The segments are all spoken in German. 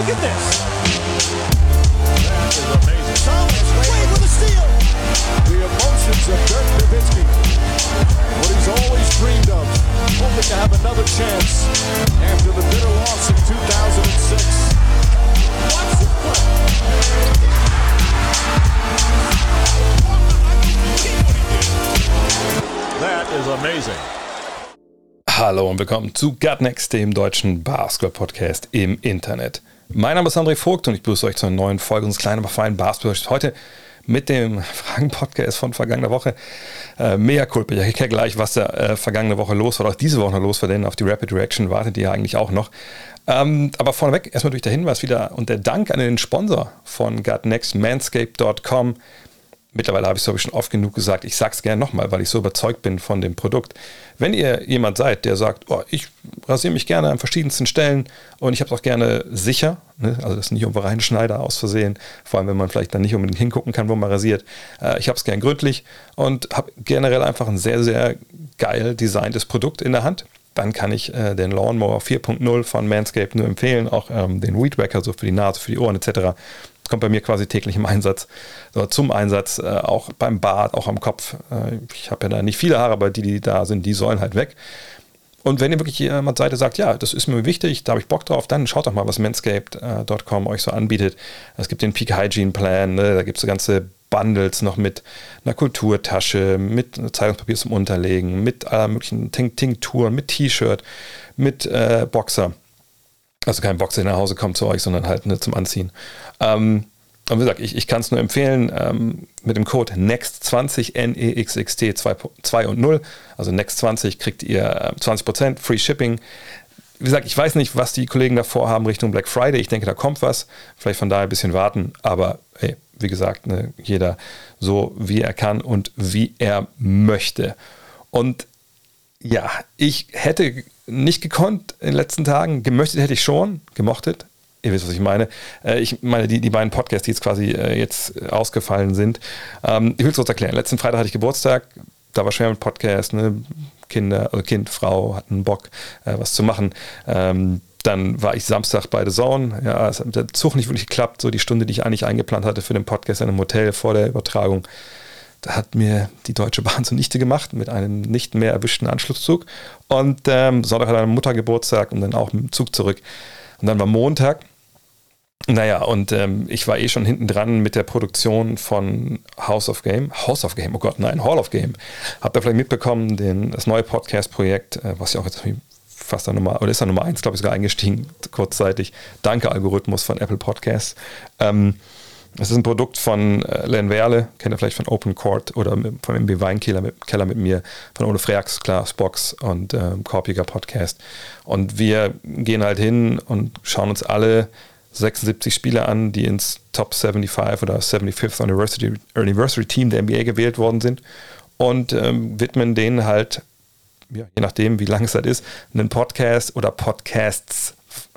Look at this. That is amazing. Thomas Wade with a steal. The emotions of Dirk Nowitzki. What he's always dreamed of. Hoping to have another chance after the bitter loss in 2006. Watch this. That is amazing. Hallo und willkommen zu Gutnext, dem deutschen Basketball-Podcast im Internet. Mein Name ist André Vogt und ich begrüße euch zu einer neuen Folge unseres kleinen, aber feinen Basketball. Heute mit dem Fragen-Podcast von vergangener Woche. Äh, mea culpa. Ich erkläre gleich, was da äh, vergangene Woche los war, oder auch diese Woche noch los war, denn auf die Rapid Reaction wartet ihr ja eigentlich auch noch. Ähm, aber vorneweg erstmal durch der Hinweis wieder und der Dank an den Sponsor von Gutnext, manscape.com. Mittlerweile habe ich es, glaube ich, schon oft genug gesagt. Ich sage es gerne nochmal, weil ich so überzeugt bin von dem Produkt. Wenn ihr jemand seid, der sagt, oh, ich rasiere mich gerne an verschiedensten Stellen und ich habe es auch gerne sicher, ne? also das ist nicht irgendwo reinschneider aus Versehen, vor allem wenn man vielleicht dann nicht unbedingt hingucken kann, wo man rasiert. Äh, ich habe es gern gründlich und habe generell einfach ein sehr, sehr geil designtes Produkt in der Hand dann kann ich äh, den Lawnmower 4.0 von Manscaped nur empfehlen, auch ähm, den Weed Wacker so für die Nase, für die Ohren etc. Kommt bei mir quasi täglich im Einsatz, oder zum Einsatz, äh, auch beim Bart, auch am Kopf. Äh, ich habe ja da nicht viele Haare, aber die, die da sind, die sollen halt weg. Und wenn ihr wirklich jemand seid, der sagt, ja, das ist mir wichtig, da habe ich Bock drauf, dann schaut doch mal, was manscaped.com euch so anbietet. Es gibt den Peak Hygiene Plan, ne? da gibt es so ganze Bundles noch mit einer Kulturtasche, mit Zeitungspapier zum Unterlegen, mit aller möglichen Tinkturen, mit T-Shirt, mit äh, Boxer. Also kein Boxer, der nach Hause kommt zu euch, sondern halt ne, zum Anziehen. Ähm, und wie gesagt, ich, ich kann es nur empfehlen ähm, mit dem Code NEXT20, N-E-X-X-T 2 und 0. Also NEXT20 kriegt ihr 20% Free Shipping. Wie gesagt, ich weiß nicht, was die Kollegen davor haben Richtung Black Friday. Ich denke, da kommt was. Vielleicht von daher ein bisschen warten. Aber wie gesagt, ne, jeder so, wie er kann und wie er möchte. Und ja, ich hätte nicht gekonnt in den letzten Tagen. Gemöchtet hätte ich schon, gemochtet. Ihr wisst, was ich meine. Äh, ich meine, die, die beiden Podcasts, die jetzt quasi äh, jetzt ausgefallen sind. Ähm, ich will es kurz erklären. Letzten Freitag hatte ich Geburtstag. Da war schwer mit Podcast. Ne? Kinder, also Kind, Frau hatten Bock, was zu machen. Dann war ich Samstag bei The Zone. Ja, es hat mit der Zug nicht wirklich geklappt. So die Stunde, die ich eigentlich eingeplant hatte für den Podcast in einem Hotel vor der Übertragung. Da hat mir die Deutsche Bahn zunichte gemacht mit einem nicht mehr erwischten Anschlusszug. Und ähm, Sonntag hat meine Mutter Geburtstag und dann auch mit dem Zug zurück. Und dann war Montag. Naja, und ähm, ich war eh schon hinten dran mit der Produktion von House of Game. House of Game, oh Gott, nein, Hall of Game. Habt ihr vielleicht mitbekommen, den, das neue Podcast-Projekt, äh, was ja auch jetzt fast da Nummer, oder ist da Nummer eins, glaube ich, sogar eingestiegen, kurzzeitig. Danke, Algorithmus von Apple Podcasts. Ähm, das ist ein Produkt von äh, Len Werle, kennt ihr vielleicht von Open Court oder mit, von MB Weinkeller mit, Keller mit mir, von Ole Freax, Klaas Box und ähm, Korpiger Podcast. Und wir gehen halt hin und schauen uns alle 76 Spieler an, die ins Top 75 oder 75th Anniversary, Anniversary Team der NBA gewählt worden sind und ähm, widmen denen halt, ja, je nachdem, wie lang es halt ist, einen Podcast oder Podcasts,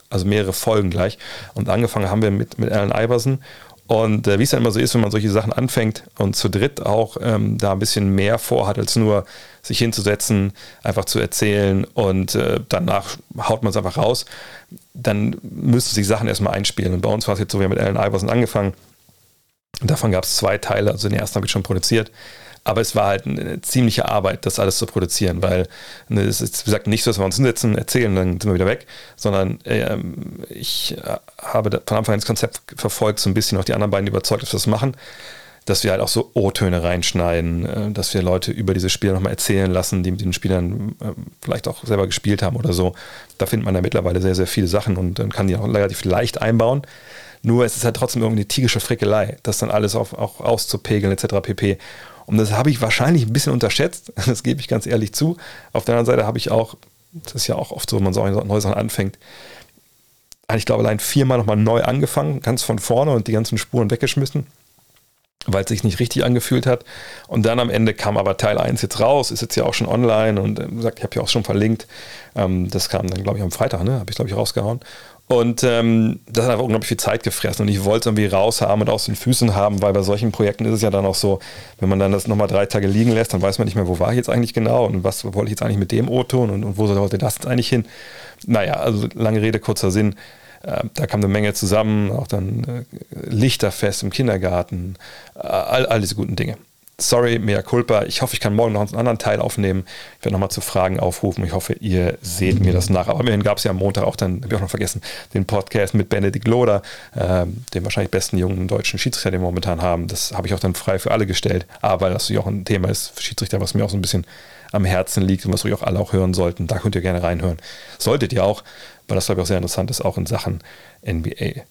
also mehrere Folgen gleich. Und angefangen haben wir mit, mit Alan Iverson und äh, wie es dann immer so ist, wenn man solche Sachen anfängt und zu dritt auch ähm, da ein bisschen mehr vorhat, als nur sich hinzusetzen, einfach zu erzählen und äh, danach haut man es einfach raus, dann müsste sich Sachen erstmal einspielen. Und bei uns war es jetzt so, wir haben mit Alan Iverson angefangen. Davon gab es zwei Teile, also den ersten habe ich schon produziert. Aber es war halt eine ziemliche Arbeit, das alles zu produzieren, weil ne, es ist, wie gesagt, nicht so, dass wir uns hinsetzen, erzählen, dann sind wir wieder weg, sondern ähm, ich äh, habe von Anfang an das Konzept verfolgt, so ein bisschen auch die anderen beiden überzeugt, dass wir das machen dass wir halt auch so O-Töne reinschneiden, äh, dass wir Leute über diese Spiele nochmal erzählen lassen, die mit den Spielern äh, vielleicht auch selber gespielt haben oder so. Da findet man ja mittlerweile sehr, sehr viele Sachen und dann kann die auch relativ leicht einbauen. Nur es ist halt trotzdem irgendwie eine tigische Frickelei, das dann alles auf, auch auszupegeln etc. pp. Und das habe ich wahrscheinlich ein bisschen unterschätzt, das gebe ich ganz ehrlich zu. Auf der anderen Seite habe ich auch, das ist ja auch oft so, wenn man so neue Sachen anfängt, ich glaube, allein viermal nochmal neu angefangen, ganz von vorne und die ganzen Spuren weggeschmissen, weil es sich nicht richtig angefühlt hat. Und dann am Ende kam aber Teil 1 jetzt raus, ist jetzt ja auch schon online und äh, gesagt, ich habe ja auch schon verlinkt. Ähm, das kam dann, glaube ich, am Freitag, ne? Habe ich, glaube ich, rausgehauen. Und ähm, das hat einfach unglaublich viel Zeit gefressen und ich wollte es irgendwie raushaben und aus den Füßen haben, weil bei solchen Projekten ist es ja dann auch so, wenn man dann das nochmal drei Tage liegen lässt, dann weiß man nicht mehr, wo war ich jetzt eigentlich genau und was wollte ich jetzt eigentlich mit dem O-Ton und, und wo sollte das jetzt eigentlich hin. Naja, also lange Rede, kurzer Sinn. Äh, da kam eine Menge zusammen, auch dann äh, Lichterfest im Kindergarten, äh, all, all diese guten Dinge. Sorry, mea culpa. Ich hoffe, ich kann morgen noch einen anderen Teil aufnehmen. Ich werde nochmal zu Fragen aufrufen. Ich hoffe, ihr seht mir das nach. Aber immerhin gab es ja am Montag auch dann, habe ich auch noch vergessen, den Podcast mit Benedikt Loder, äh, dem wahrscheinlich besten jungen deutschen Schiedsrichter, den wir momentan haben. Das habe ich auch dann frei für alle gestellt. Aber das natürlich auch ein Thema ist Schiedsrichter, was mir auch so ein bisschen am Herzen liegt und was ruhig auch alle auch hören sollten. Da könnt ihr gerne reinhören. Solltet ihr auch, weil das glaube ich auch sehr interessant ist, auch in Sachen NBA.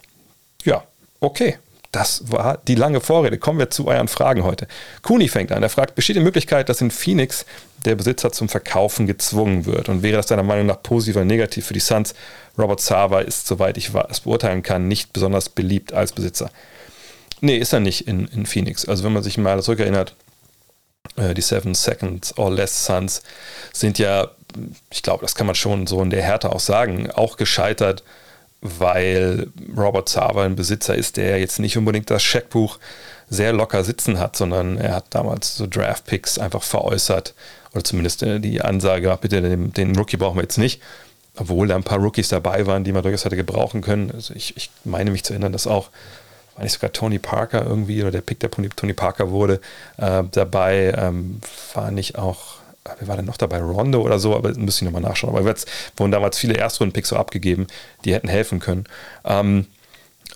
Ja, okay. Das war die lange Vorrede. Kommen wir zu euren Fragen heute. Kuni fängt an. Er fragt, besteht die Möglichkeit, dass in Phoenix der Besitzer zum Verkaufen gezwungen wird? Und wäre das deiner Meinung nach positiv oder negativ für die Suns? Robert Sava ist, soweit ich es beurteilen kann, nicht besonders beliebt als Besitzer. Nee, ist er nicht in, in Phoenix. Also wenn man sich mal zurückerinnert, äh, die Seven Seconds or Less Suns sind ja, ich glaube, das kann man schon so in der Härte auch sagen, auch gescheitert, weil Robert Sava ein Besitzer ist, der jetzt nicht unbedingt das Scheckbuch sehr locker sitzen hat, sondern er hat damals so Draft-Picks einfach veräußert oder zumindest äh, die Ansage, bitte den, den Rookie brauchen wir jetzt nicht, obwohl da ein paar Rookies dabei waren, die man durchaus hätte gebrauchen können. Also ich, ich meine mich zu erinnern, dass auch war nicht sogar Tony Parker irgendwie oder der Pick der Tony Parker wurde äh, dabei, ähm, war nicht auch, wer war denn noch dabei? Rondo oder so, aber müsste ich nochmal nachschauen. Aber jetzt wurden damals viele Erstrunden-Picks so abgegeben, die hätten helfen können. Ähm,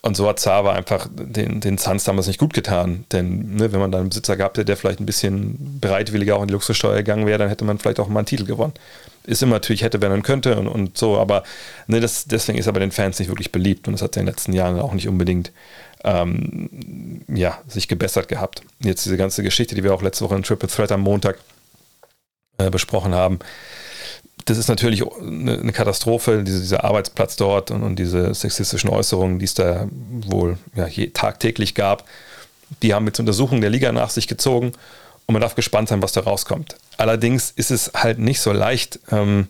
und so hat Zava einfach den, den Suns damals nicht gut getan. Denn ne, wenn man da einen Besitzer gehabt hätte, der vielleicht ein bisschen bereitwilliger auch in die Luxussteuer gegangen wäre, dann hätte man vielleicht auch mal einen Titel gewonnen. Ist immer natürlich hätte, wenn man könnte und, und so, aber ne, das, deswegen ist er bei den Fans nicht wirklich beliebt und das hat er in den letzten Jahren auch nicht unbedingt ähm, ja, sich gebessert gehabt. Jetzt diese ganze Geschichte, die wir auch letzte Woche in Triple Threat am Montag äh, besprochen haben, das ist natürlich eine, Katastrophe, diese, dieser Arbeitsplatz dort und, und, diese sexistischen Äußerungen, die es da wohl ja, tagtäglich gab, die haben jetzt Untersuchungen der Liga nach sich gezogen und man darf gespannt sein, was da rauskommt. Allerdings ist es halt nicht so leicht, ähm,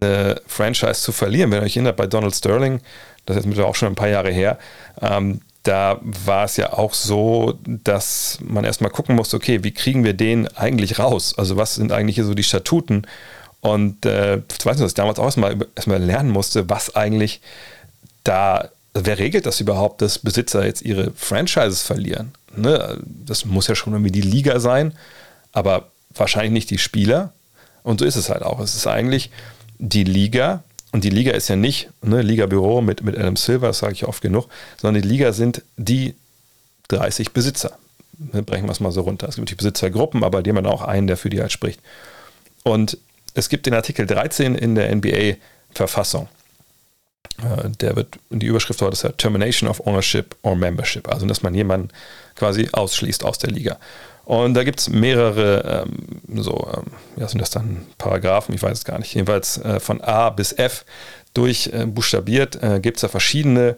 eine Franchise zu verlieren. Wenn ihr euch erinnert, bei Donald Sterling, das ist jetzt auch schon ein paar Jahre her, ähm, da war es ja auch so, dass man erstmal gucken musste, okay, wie kriegen wir den eigentlich raus? Also was sind eigentlich hier so die Statuten? Und äh, ich weiß nicht, was ich damals auch erstmal, erstmal lernen musste, was eigentlich da, wer regelt das überhaupt, dass Besitzer jetzt ihre Franchises verlieren? Ne? Das muss ja schon irgendwie die Liga sein, aber wahrscheinlich nicht die Spieler. Und so ist es halt auch. Es ist eigentlich die Liga, und die Liga ist ja nicht ne, Liga-Büro mit, mit Adam Silver, sage ich oft genug, sondern die Liga sind die 30 Besitzer. Ne, brechen wir es mal so runter. Es gibt die Besitzergruppen, aber die haben dann auch einen, der für die halt spricht. Und es gibt den Artikel 13 in der NBA-Verfassung. Äh, der wird, die Überschrift dort ist ja Termination of Ownership or Membership, also dass man jemanden quasi ausschließt aus der Liga. Und da gibt es mehrere, ähm, so, ähm, ja, sind das dann Paragraphen, ich weiß es gar nicht, jedenfalls äh, von A bis F durchbuchstabiert, äh, äh, gibt es da verschiedene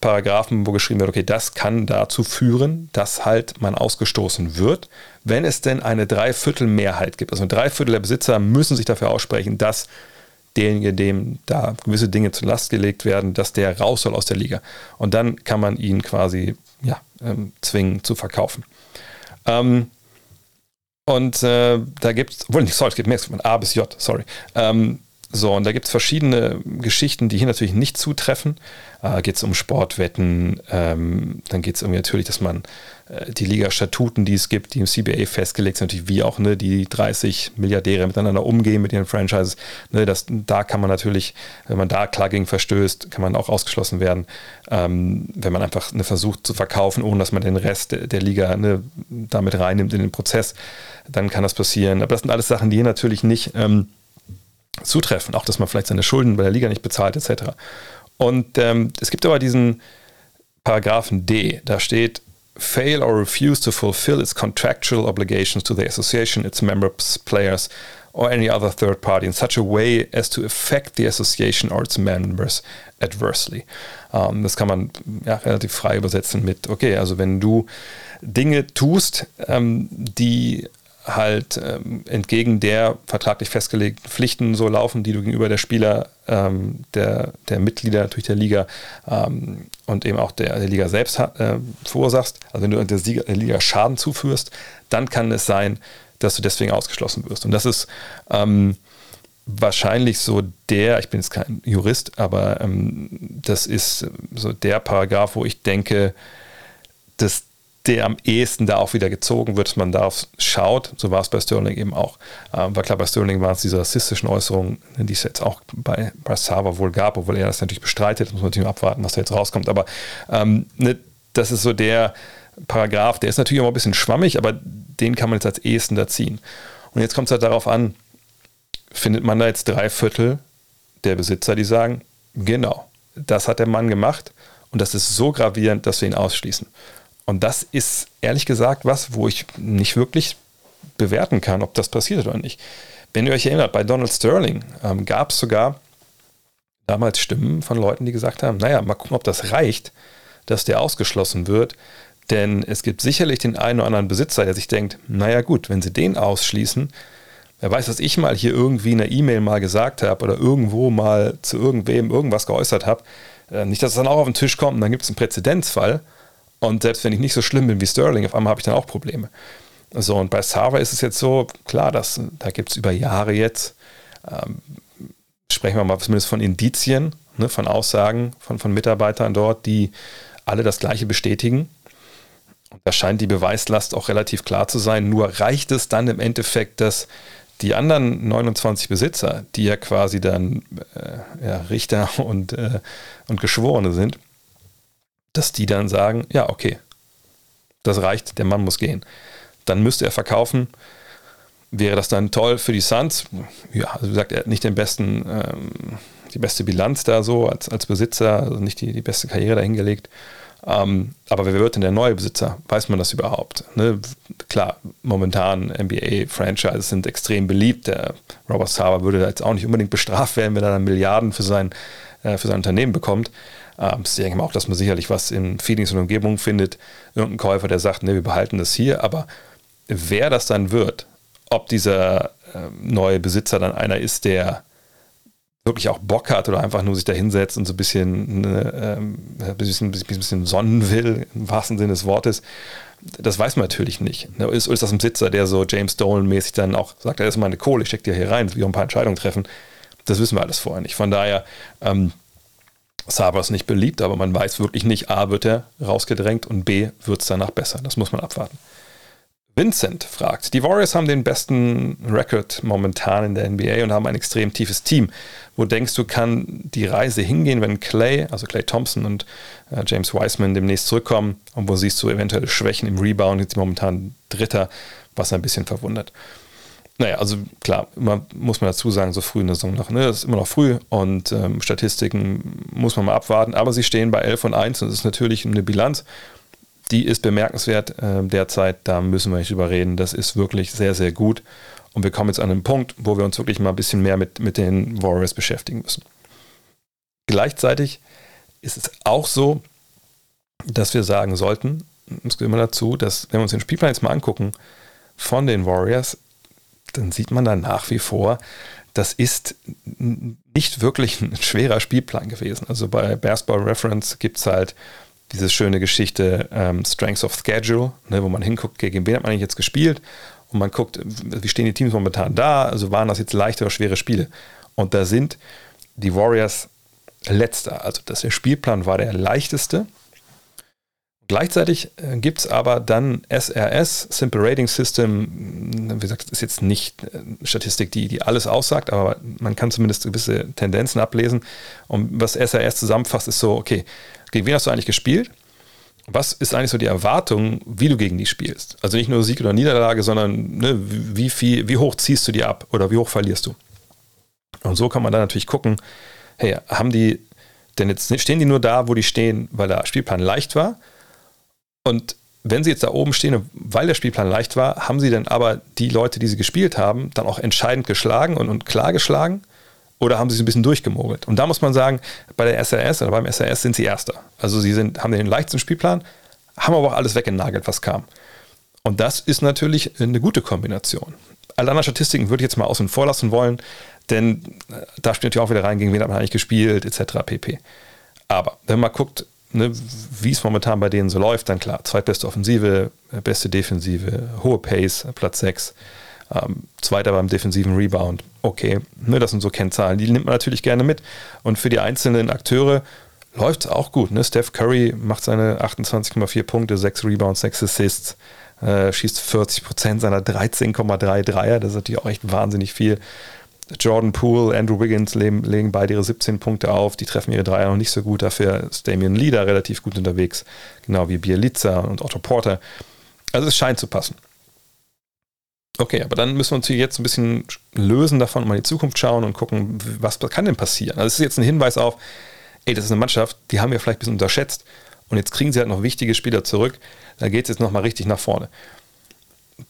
Paragraphen, wo geschrieben wird, okay, das kann dazu führen, dass halt man ausgestoßen wird, wenn es denn eine Dreiviertelmehrheit gibt. Also Dreiviertel der Besitzer müssen sich dafür aussprechen, dass derjenige, dem da gewisse Dinge zur Last gelegt werden, dass der raus soll aus der Liga. Und dann kann man ihn quasi ja, ähm, zwingen zu verkaufen. Ähm, und äh, da gibt es, wohl nicht, sorry, es gibt mehr, von A bis J, sorry. Ähm, so, und da gibt es verschiedene Geschichten, die hier natürlich nicht zutreffen. Äh, geht es um Sportwetten, ähm, dann geht es irgendwie natürlich, dass man äh, die Liga-Statuten, die es gibt, die im CBA festgelegt sind, natürlich wie auch ne, die 30 Milliardäre miteinander umgehen mit ihren Franchises. Ne, das, da kann man natürlich, wenn man da klar gegen verstößt, kann man auch ausgeschlossen werden, ähm, wenn man einfach ne, versucht zu verkaufen, ohne dass man den Rest der, der Liga ne, damit reinnimmt in den Prozess, dann kann das passieren. Aber das sind alles Sachen, die hier natürlich nicht ähm, zutreffen, auch dass man vielleicht seine Schulden bei der Liga nicht bezahlt, etc. Und ähm, es gibt aber diesen Paragraphen D, da steht, fail or refuse to fulfill its contractual obligations to the association, its members, players, or any other third party in such a way as to affect the association or its members adversely. Um, ähm, das kann man ja, relativ frei übersetzen mit, okay, also wenn du Dinge tust, ähm, die halt ähm, entgegen der vertraglich festgelegten Pflichten so laufen, die du gegenüber der Spieler, ähm, der, der Mitglieder natürlich der Liga ähm, und eben auch der, der Liga selbst äh, verursachst. Also wenn du der, Sieger, der Liga Schaden zuführst, dann kann es sein, dass du deswegen ausgeschlossen wirst. Und das ist ähm, wahrscheinlich so der, ich bin jetzt kein Jurist, aber ähm, das ist so der Paragraph, wo ich denke, dass der am ehesten da auch wieder gezogen wird, man darauf schaut. So war es bei Sterling eben auch. Ähm, war klar, bei Sterling waren es diese rassistischen Äußerungen, die es jetzt auch bei, bei Sava wohl gab, obwohl er das natürlich bestreitet. Muss man natürlich abwarten, was da jetzt rauskommt. Aber ähm, ne, das ist so der Paragraph, der ist natürlich immer ein bisschen schwammig, aber den kann man jetzt als ehesten da ziehen. Und jetzt kommt es halt darauf an, findet man da jetzt drei Viertel der Besitzer, die sagen, genau, das hat der Mann gemacht und das ist so gravierend, dass wir ihn ausschließen. Und das ist ehrlich gesagt was, wo ich nicht wirklich bewerten kann, ob das passiert oder nicht. Wenn ihr euch erinnert, bei Donald Sterling ähm, gab es sogar damals Stimmen von Leuten, die gesagt haben, naja, mal gucken, ob das reicht, dass der ausgeschlossen wird. Denn es gibt sicherlich den einen oder anderen Besitzer, der sich denkt, naja gut, wenn sie den ausschließen, wer weiß, dass ich mal hier irgendwie in einer E-Mail mal gesagt habe oder irgendwo mal zu irgendwem irgendwas geäußert habe. Äh, nicht, dass es dann auch auf den Tisch kommt und dann gibt es einen Präzedenzfall. Und selbst wenn ich nicht so schlimm bin wie Sterling, auf einmal habe ich dann auch Probleme. So, und bei Sava ist es jetzt so, klar, dass, da gibt es über Jahre jetzt, ähm, sprechen wir mal zumindest von Indizien, ne, von Aussagen von, von Mitarbeitern dort, die alle das Gleiche bestätigen. Und da scheint die Beweislast auch relativ klar zu sein. Nur reicht es dann im Endeffekt, dass die anderen 29 Besitzer, die ja quasi dann äh, ja, Richter und, äh, und Geschworene sind, dass die dann sagen, ja, okay, das reicht, der Mann muss gehen. Dann müsste er verkaufen. Wäre das dann toll für die Suns? Ja, also wie gesagt, er hat nicht den besten, ähm, die beste Bilanz da so als, als Besitzer, also nicht die, die beste Karriere dahingelegt. Ähm, aber wer wird denn der neue Besitzer? Weiß man das überhaupt? Ne? Klar, momentan NBA-Franchises sind extrem beliebt. Der Robert Sava würde da jetzt auch nicht unbedingt bestraft werden, wenn er dann Milliarden für sein, äh, für sein Unternehmen bekommt. Ähm, ich denke mal auch, dass man sicherlich was in Phoenix und Umgebung findet. Irgendein Käufer, der sagt, ne, wir behalten das hier. Aber wer das dann wird, ob dieser äh, neue Besitzer dann einer ist, der wirklich auch Bock hat oder einfach nur sich da hinsetzt und so ein bisschen, ähm, ein bisschen, bisschen sonnen will, im wahrsten Sinne des Wortes, das weiß man natürlich nicht. Ne, ist, ist das ein Besitzer, der so James Dolan-mäßig dann auch sagt, das ist meine Kohle, ich stecke dir hier rein, auch ein paar Entscheidungen treffen. Das wissen wir alles vorher nicht. Von daher, ähm, Saber ist nicht beliebt, aber man weiß wirklich nicht, A, wird er rausgedrängt und B, wird es danach besser. Das muss man abwarten. Vincent fragt, die Warriors haben den besten Rekord momentan in der NBA und haben ein extrem tiefes Team. Wo denkst du, kann die Reise hingehen, wenn Clay, also Clay Thompson und äh, James Wiseman demnächst zurückkommen? Und wo siehst du eventuelle Schwächen im Rebound? Jetzt momentan Dritter, was ein bisschen verwundert. Naja, also klar, immer, muss man dazu sagen, so früh in der Saison noch, ne? Das ist immer noch früh und ähm, Statistiken muss man mal abwarten, aber sie stehen bei 11 und 1 und das ist natürlich eine Bilanz, die ist bemerkenswert äh, derzeit, da müssen wir nicht drüber reden, das ist wirklich sehr, sehr gut und wir kommen jetzt an einen Punkt, wo wir uns wirklich mal ein bisschen mehr mit, mit den Warriors beschäftigen müssen. Gleichzeitig ist es auch so, dass wir sagen sollten, es gehört immer dazu, dass wenn wir uns den Spielplan jetzt mal angucken von den Warriors, dann sieht man da nach wie vor, das ist nicht wirklich ein schwerer Spielplan gewesen. Also bei Basketball Reference gibt es halt diese schöne Geschichte ähm, Strengths of Schedule, ne, wo man hinguckt, gegen wen hat man eigentlich jetzt gespielt und man guckt, wie stehen die Teams momentan da, also waren das jetzt leichte oder schwere Spiele. Und da sind die Warriors letzter. Also das, der Spielplan war der leichteste Gleichzeitig äh, gibt es aber dann SRS, Simple Rating System, wie gesagt, das ist jetzt nicht äh, Statistik, die, die alles aussagt, aber man kann zumindest gewisse Tendenzen ablesen. Und was SRS zusammenfasst, ist so, okay, gegen wen hast du eigentlich gespielt? Was ist eigentlich so die Erwartung, wie du gegen die spielst? Also nicht nur Sieg oder Niederlage, sondern ne, wie, viel, wie hoch ziehst du die ab oder wie hoch verlierst du? Und so kann man dann natürlich gucken, hey, haben die, denn jetzt stehen die nur da, wo die stehen, weil der Spielplan leicht war? Und wenn sie jetzt da oben stehen, weil der Spielplan leicht war, haben sie dann aber die Leute, die sie gespielt haben, dann auch entscheidend geschlagen und, und klar geschlagen? Oder haben sie sich ein bisschen durchgemogelt? Und da muss man sagen, bei der SRS oder beim SRS sind sie Erster. Also sie sind, haben den leichtesten Spielplan, haben aber auch alles weggenagelt, was kam. Und das ist natürlich eine gute Kombination. Alle anderen Statistiken würde ich jetzt mal außen vor lassen wollen, denn äh, da spielt natürlich auch wieder rein, gegen wen hat man eigentlich gespielt, etc. pp. Aber wenn man guckt, ne, wie es momentan bei denen so läuft, dann klar, zweitbeste Offensive, beste Defensive, hohe Pace, Platz 6. Ähm, Zweiter beim defensiven Rebound. Okay, ne, das sind so Kennzahlen, die nimmt man natürlich gerne mit. Und für die einzelnen Akteure läuft es auch gut. Ne? Steph Curry macht seine 28,4 Punkte, 6 Rebounds, 6 Assists, äh, schießt 40% seiner 13,3 Dreier. Das ist natürlich auch echt wahnsinnig viel. Jordan Poole, Andrew Wiggins legen, legen beide ihre 17 Punkte auf. Die treffen ihre Dreier noch nicht so gut. Dafür ist Damian Leader relativ gut unterwegs. Genau wie Bielica und Otto Porter. Also es scheint zu passen. Okay, aber dann müssen wir uns hier jetzt ein bisschen lösen davon und mal in die Zukunft schauen und gucken, was kann denn passieren. Also es ist jetzt ein Hinweis auf, ey, das ist eine Mannschaft, die haben wir vielleicht ein bisschen unterschätzt und jetzt kriegen sie halt noch wichtige Spieler zurück. Da geht es jetzt nochmal richtig nach vorne.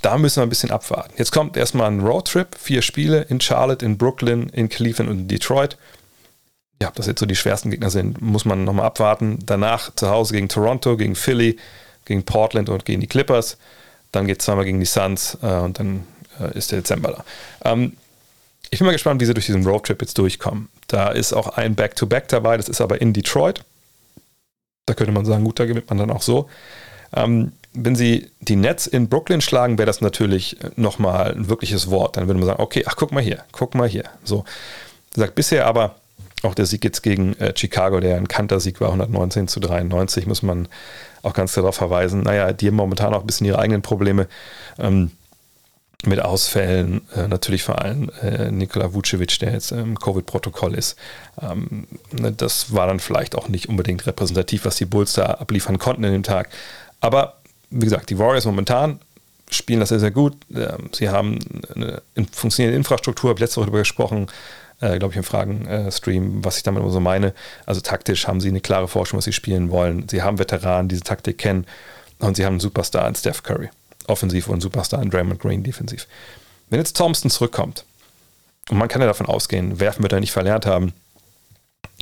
Da müssen wir ein bisschen abwarten. Jetzt kommt erstmal ein Roadtrip, vier Spiele in Charlotte, in Brooklyn, in Cleveland und in Detroit. Ja, ob das jetzt so die schwersten Gegner sind, muss man nochmal abwarten. Danach zu Hause gegen Toronto, gegen Philly, gegen Portland und gegen die Clippers. Dann geht es zweimal gegen die Suns äh, und dann äh, ist der Dezember da. Ähm, ich bin mal gespannt, wie sie durch diesen Roadtrip jetzt durchkommen. Da ist auch ein Back-to-Back -Back dabei, das ist aber in Detroit. Da könnte man sagen, gut, da gewinnt man dann auch so. Ähm, wenn sie die Nets in Brooklyn schlagen, wäre das natürlich nochmal ein wirkliches Wort. Dann würde man sagen, okay, ach, guck mal hier, guck mal hier. So. Sagt bisher aber, auch der Sieg jetzt gegen äh, Chicago, der ein Kantersieg war, 119 zu 93, muss man auch ganz darauf verweisen. Naja, die haben momentan auch ein bisschen ihre eigenen Probleme. Ähm, mit Ausfällen, äh, natürlich vor allem äh, Nikola Vucevic, der jetzt im Covid-Protokoll ist. Ähm, ne, das war dann vielleicht auch nicht unbedingt repräsentativ, was die Bulls da abliefern konnten in dem Tag. Aber wie gesagt, die Warriors momentan spielen das sehr, sehr gut. Ähm, sie haben eine funktionierende Infrastruktur, habe letzte Woche darüber gesprochen, äh, glaube ich, im Fragen-Stream, was ich damit immer so meine. Also taktisch haben sie eine klare Forschung, was sie spielen wollen. Sie haben Veteranen, die diese Taktik kennen und sie haben einen Superstar in Steph Curry offensiv und Superstar in Draymond Green defensiv. Wenn jetzt Thompson zurückkommt, und man kann ja davon ausgehen, werfen wird er nicht verlernt haben,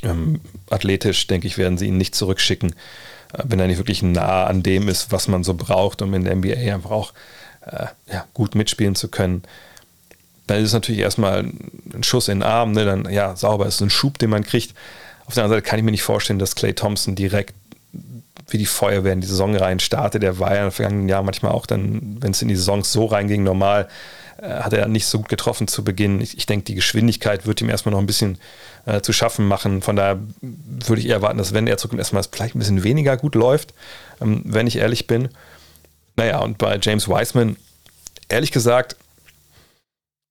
ähm, athletisch, denke ich, werden sie ihn nicht zurückschicken, äh, wenn er nicht wirklich nah an dem ist, was man so braucht, um in der NBA einfach auch äh, ja, gut mitspielen zu können. Dann ist es natürlich erstmal ein Schuss in den Arm, ne? dann ja, sauber ist ein Schub, den man kriegt. Auf der anderen Seite kann ich mir nicht vorstellen, dass Clay Thompson direkt wie die Feuerwehr in die Saison rein startet. Der war ja im vergangenen Jahr manchmal auch dann, wenn es in die Saison so reinging, normal, äh, hat er nicht so gut getroffen zu Beginn. Ich, ich denke, die Geschwindigkeit wird ihm erstmal noch ein bisschen äh, zu schaffen machen. Von daher würde ich eher erwarten, dass wenn er zurückkommt, erstmal vielleicht ein bisschen weniger gut läuft, ähm, wenn ich ehrlich bin. Naja, und bei James Wiseman, ehrlich gesagt,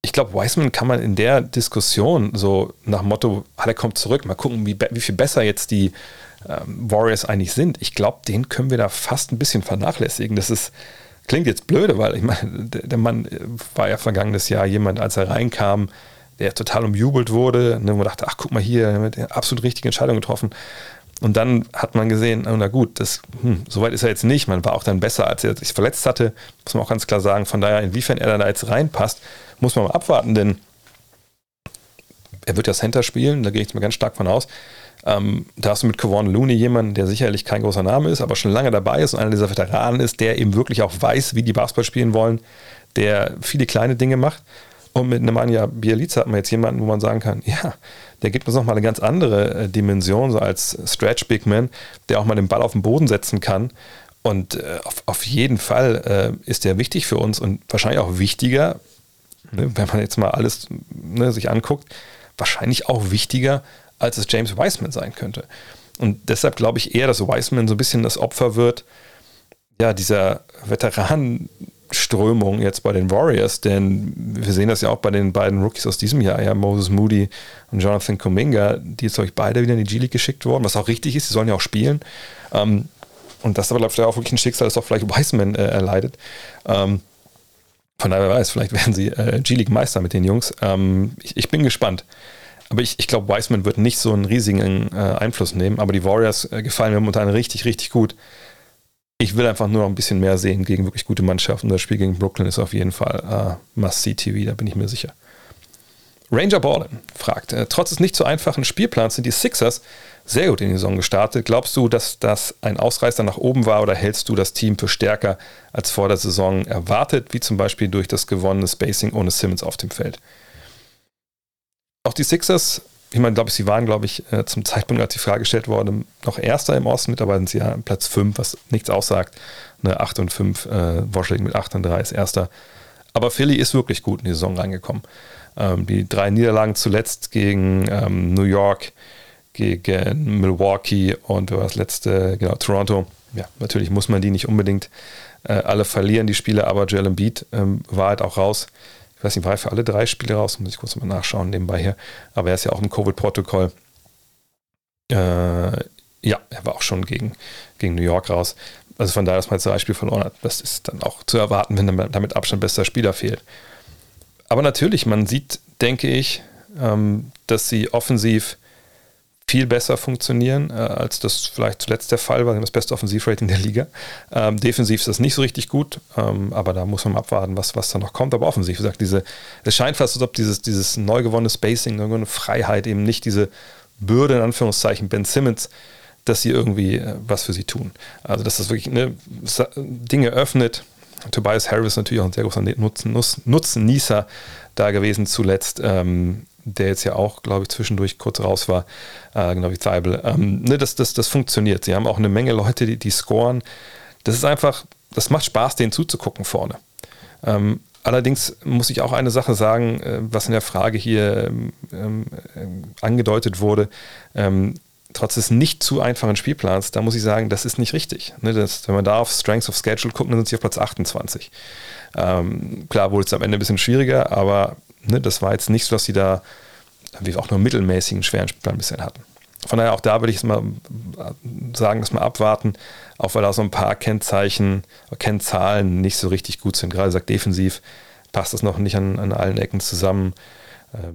ich glaube, Wiseman kann man in der Diskussion so nach Motto, ah, er kommt zurück, mal gucken, wie, wie viel besser jetzt die ähm, Warriors eigentlich sind. Ich glaube, den können wir da fast ein bisschen vernachlässigen. Das ist, klingt jetzt blöde, weil ich meine, der, der Mann war ja vergangenes Jahr jemand, als er reinkam, der total umjubelt wurde. Ne, man dachte, ach guck mal hier, er hat eine absolut richtige Entscheidung getroffen. Und dann hat man gesehen, na gut, das, hm, so weit ist er jetzt nicht. Man war auch dann besser, als er sich verletzt hatte, muss man auch ganz klar sagen. Von daher, inwiefern er da jetzt reinpasst, muss man mal abwarten, denn er wird ja Center spielen, da gehe ich mal ganz stark von aus. Ähm, da hast du mit Kevon Looney jemanden, der sicherlich kein großer Name ist, aber schon lange dabei ist und einer dieser Veteranen ist, der eben wirklich auch weiß, wie die Basketball spielen wollen, der viele kleine Dinge macht. Und mit Nemanja Bielica hat man jetzt jemanden, wo man sagen kann, ja, der gibt uns nochmal eine ganz andere äh, Dimension, so als Stretch Big Man, der auch mal den Ball auf den Boden setzen kann. Und äh, auf, auf, jeden Fall äh, ist der wichtig für uns und wahrscheinlich auch wichtiger, ne, wenn man jetzt mal alles ne, sich anguckt, wahrscheinlich auch wichtiger als es James Wiseman sein könnte. Und deshalb glaube ich eher, dass Wiseman so ein bisschen das Opfer wird, ja, dieser Veteranenströmung jetzt bei den Warriors, denn wir sehen das ja auch bei den beiden Rookies aus diesem Jahr, ja, Moses Moody und Jonathan Kuminga, die jetzt euch beide wieder in die G-League geschickt wurden, was auch richtig ist, sie sollen ja auch spielen. Ähm, und das aber, glaube ich, auch wirklich ein Schicksal, das auch vielleicht Wiseman äh, erleidet. Ähm, von daher wer weiß, vielleicht werden sie äh, G-League-Meister mit den Jungs. Ähm, ich, ich, bin gespannt. Aber ich, ich glaube, Wiseman wird nicht so einen riesigen äh, Einfluss nehmen. Aber die Warriors äh, gefallen mir momentan richtig, richtig gut. Ich will einfach nur noch ein bisschen mehr sehen gegen wirklich gute Mannschaften. Das Spiel gegen Brooklyn ist auf jeden Fall äh, Must-See-TV, da bin ich mir sicher. Ranger Ballin fragt, äh, trotz des nicht so einfachen Spielplans sind die Sixers sehr gut in die Saison gestartet. Glaubst du, dass das ein Ausreißer nach oben war oder hältst du das Team für stärker als vor der Saison erwartet, wie zum Beispiel durch das gewonnene Spacing ohne Simmons auf dem Feld? Auch die Sixers, ich meine, glaube ich, sie waren, glaube ich, äh, zum Zeitpunkt, als die Frage gestellt wurde, noch Erster im Osten. Mittlerweile sind sie ja Platz 5, was nichts aussagt. Eine 8 und 5, äh, Washington mit 8 und 3 ist Erster. Aber Philly ist wirklich gut in die Saison reingekommen. Ähm, die drei Niederlagen zuletzt gegen ähm, New York, gegen Milwaukee und das letzte, genau, Toronto. Ja, natürlich muss man die nicht unbedingt äh, alle verlieren, die Spiele, aber Joel Embiid ähm, war halt auch raus. Ich weiß nicht, war er für alle drei Spiele raus? Muss ich kurz mal nachschauen nebenbei hier. Aber er ist ja auch im Covid-Protokoll. Äh, ja, er war auch schon gegen, gegen New York raus. Also von daher, dass man jetzt drei Spiele verloren hat, das ist dann auch zu erwarten, wenn damit Abstand bester Spieler fehlt. Aber natürlich, man sieht, denke ich, ähm, dass sie offensiv viel besser funktionieren, äh, als das vielleicht zuletzt der Fall war. Das beste Offensivrating der Liga. Ähm, defensiv ist das nicht so richtig gut, ähm, aber da muss man abwarten, was, was da noch kommt. Aber offensiv, wie gesagt, diese, es scheint fast, als ob dieses, dieses neu gewonnene Spacing, eine Freiheit, eben nicht diese Bürde, in Anführungszeichen, Ben Simmons, dass sie irgendwie äh, was für sie tun. Also, dass das wirklich ne, Dinge öffnet. Tobias Harris natürlich auch ein sehr großer Nutzen, Nutznießer da gewesen zuletzt. Ähm, der jetzt ja auch, glaube ich, zwischendurch kurz raus war, äh, genau wie Zeibel. Ähm, ne, das, das, das funktioniert. Sie haben auch eine Menge Leute, die, die scoren. Das ist einfach, das macht Spaß, denen zuzugucken vorne. Ähm, allerdings muss ich auch eine Sache sagen, äh, was in der Frage hier ähm, ähm angedeutet wurde. Ähm, trotz des nicht zu einfachen Spielplans, da muss ich sagen, das ist nicht richtig. Ne, das, wenn man da auf Strengths of Schedule guckt, dann sind sie auf Platz 28. Ähm, klar wurde es am Ende ein bisschen schwieriger, aber ne, das war jetzt nicht so, dass sie da wie auch nur mittelmäßigen schweren Spielplan bisher hatten. Von daher auch da würde ich mal sagen, dass wir abwarten, auch weil da so ein paar Kennzeichen, Kennzahlen nicht so richtig gut sind. Gerade sagt defensiv passt das noch nicht an, an allen Ecken zusammen. Äh,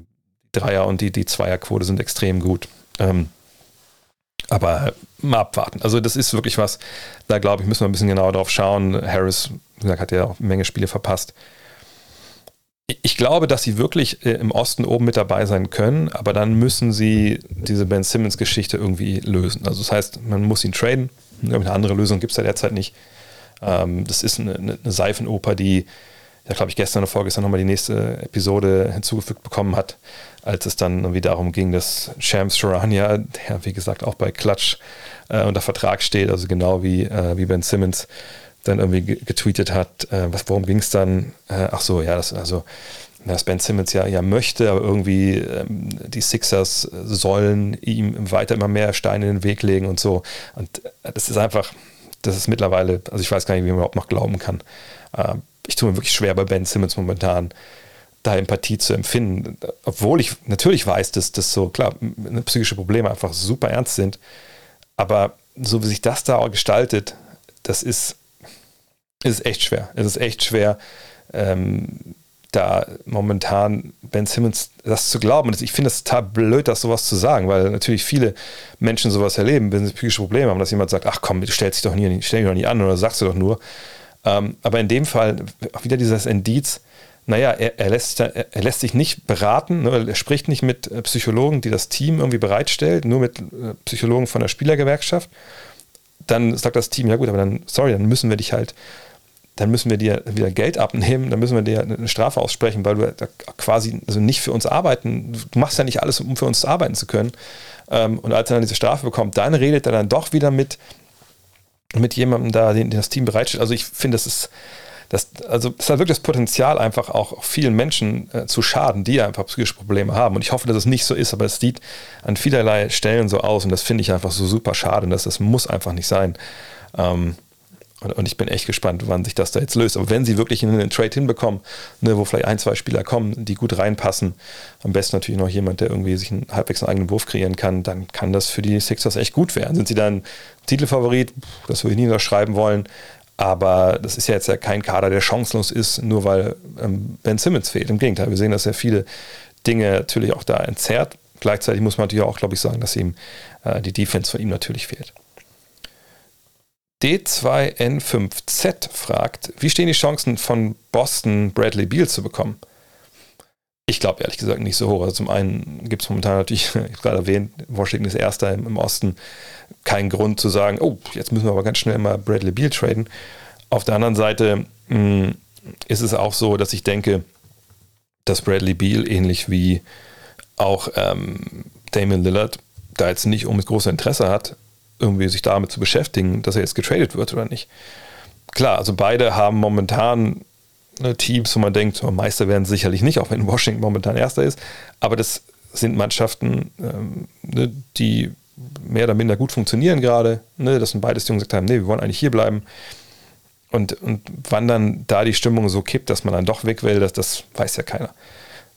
die Dreier- und die, die Zweierquote sind extrem gut. Ähm, aber mal abwarten. Also das ist wirklich was, da glaube ich, müssen wir ein bisschen genauer drauf schauen. Harris, wie gesagt, hat ja auch eine Menge Spiele verpasst ich glaube, dass sie wirklich äh, im Osten oben mit dabei sein können, aber dann müssen sie diese Ben Simmons-Geschichte irgendwie lösen. Also das heißt, man muss ihn traden. Eine andere Lösung gibt es ja derzeit nicht. Ähm, das ist eine, Seifenoper, die, ja, glaube ich, gestern oder vorgestern nochmal die nächste Episode hinzugefügt bekommen hat, als es dann irgendwie darum ging, dass Shams Charania, der wie gesagt auch bei Clutch äh, unter Vertrag steht, also genau wie, äh, wie Ben Simmons, dann irgendwie getweetet hat, äh, was, worum ging es dann? Äh, ach so, ja, das, also, dass Ben Simmons ja, ja möchte, aber irgendwie ähm, die Sixers sollen ihm weiter immer mehr Steine in den Weg legen und so. Und äh, das ist einfach, das ist mittlerweile, also ich weiß gar nicht, wie man überhaupt noch glauben kann. Äh, ich tue mir wirklich schwer bei Ben Simmons momentan da Empathie zu empfinden, obwohl ich natürlich weiß, dass das so, klar, psychische Probleme einfach super ernst sind, aber so wie sich das da gestaltet, das ist es ist echt schwer. Es ist echt schwer, ähm, da momentan Ben Simmons das zu glauben. Und ich finde es total blöd, das sowas zu sagen, weil natürlich viele Menschen sowas erleben, wenn sie psychische Probleme haben, dass jemand sagt, ach komm, du stellst dich doch nie, stell dich doch nie an oder sagst du doch nur. Ähm, aber in dem Fall auch wieder dieses Indiz, naja, er, er, lässt, er lässt sich nicht beraten, ne, er spricht nicht mit äh, Psychologen, die das Team irgendwie bereitstellt, nur mit äh, Psychologen von der Spielergewerkschaft. Dann sagt das Team, ja gut, aber dann, sorry, dann müssen wir dich halt dann müssen wir dir wieder Geld abnehmen, dann müssen wir dir eine Strafe aussprechen, weil du quasi also nicht für uns arbeiten, du machst ja nicht alles, um für uns arbeiten zu können. Ähm, und als er dann diese Strafe bekommt, dann redet er dann doch wieder mit, mit jemandem da, den, den das Team bereitstellt. Also ich finde, das ist, das, also es hat wirklich das Potenzial, einfach auch vielen Menschen äh, zu schaden, die einfach psychische Probleme haben. Und ich hoffe, dass es nicht so ist, aber es sieht an vielerlei Stellen so aus und das finde ich einfach so super schade und das, das muss einfach nicht sein. Ähm, und ich bin echt gespannt, wann sich das da jetzt löst. Aber wenn sie wirklich einen Trade hinbekommen, ne, wo vielleicht ein, zwei Spieler kommen, die gut reinpassen, am besten natürlich noch jemand, der irgendwie sich einen halbwegs einen eigenen Wurf kreieren kann, dann kann das für die Sixers echt gut werden. Sind sie dann Titelfavorit? Das würde ich nie unterschreiben wollen. Aber das ist ja jetzt ja kein Kader, der chancenlos ist, nur weil ähm, Ben Simmons fehlt. Im Gegenteil, wir sehen, dass er viele Dinge natürlich auch da entzerrt. Gleichzeitig muss man natürlich auch, glaube ich, sagen, dass ihm äh, die Defense von ihm natürlich fehlt. D2N5Z fragt, wie stehen die Chancen von Boston Bradley Beal zu bekommen? Ich glaube ehrlich gesagt nicht so hoch. Also zum einen gibt es momentan natürlich, ich habe gerade erwähnt, Washington ist Erster im, Osten. Kein Grund zu sagen, oh, jetzt müssen wir aber ganz schnell mal Bradley Beal traden. Auf der anderen Seite mh, hm, ist es auch so, dass ich denke, dass Bradley Beal ähnlich wie auch ähm, Damian Lillard da jetzt nicht um das große Interesse hat, irgendwie sich damit zu beschäftigen, dass er jetzt getradet wird oder nicht. Klar, also beide haben momentan ne, Teams, wo man denkt, so, Meister werden sicherlich nicht, auch wenn Washington momentan Erster ist. Aber das sind Mannschaften, ähm, ne, die mehr oder minder gut funktionieren gerade. Ne, das sind beides die gesagt haben, nee, wir wollen eigentlich hier bleiben. Und, und wann dann da die Stimmung so kippt, dass man dann doch weg will, das, das weiß ja keiner.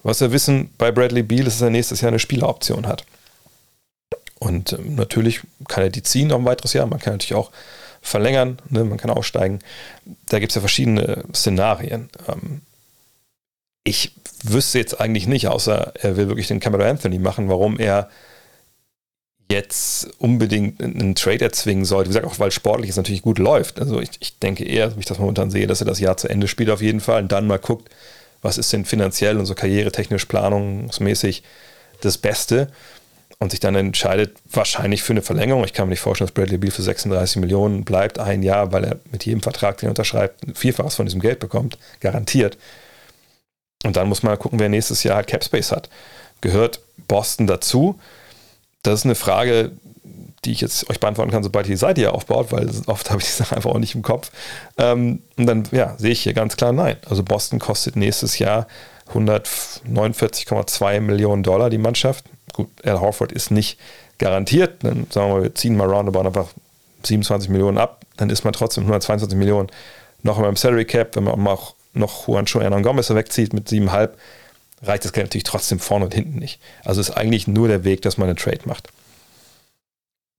Was wir wissen bei Bradley Beal ist, dass er nächstes Jahr eine Spieleroption hat. Und ähm, natürlich kann er die ziehen auf ein weiteres Jahr. Man kann natürlich auch verlängern, ne? man kann aussteigen. Da gibt es ja verschiedene Szenarien. Ähm, ich wüsste jetzt eigentlich nicht, außer er will wirklich den Cameron Anthony machen, warum er jetzt unbedingt einen Trade erzwingen sollte. Wie gesagt, auch weil sportlich es natürlich gut läuft. Also ich, ich denke eher, wie ich das momentan sehe, dass er das Jahr zu Ende spielt auf jeden Fall und dann mal guckt, was ist denn finanziell und so karrieretechnisch, planungsmäßig das Beste und sich dann entscheidet, wahrscheinlich für eine Verlängerung. Ich kann mir nicht vorstellen, dass Bradley Beal für 36 Millionen bleibt, ein Jahr, weil er mit jedem Vertrag, den er unterschreibt, Vielfaches von diesem Geld bekommt, garantiert. Und dann muss man gucken, wer nächstes Jahr halt Capspace hat. Gehört Boston dazu? Das ist eine Frage, die ich jetzt euch beantworten kann, sobald ihr die Seite hier aufbaut, weil oft habe ich die Sache einfach auch nicht im Kopf. Ähm, und dann ja, sehe ich hier ganz klar nein. Also Boston kostet nächstes Jahr 149,2 Millionen Dollar die Mannschaft. Gut, Al Horford ist nicht garantiert. Dann sagen wir, wir ziehen mal roundabout einfach 27 Millionen ab. Dann ist man trotzdem 122 Millionen noch im Salary Cap. Wenn man auch noch Juancho Hernan Gomez wegzieht mit 7,5, reicht das Geld natürlich trotzdem vorne und hinten nicht. Also ist eigentlich nur der Weg, dass man einen Trade macht.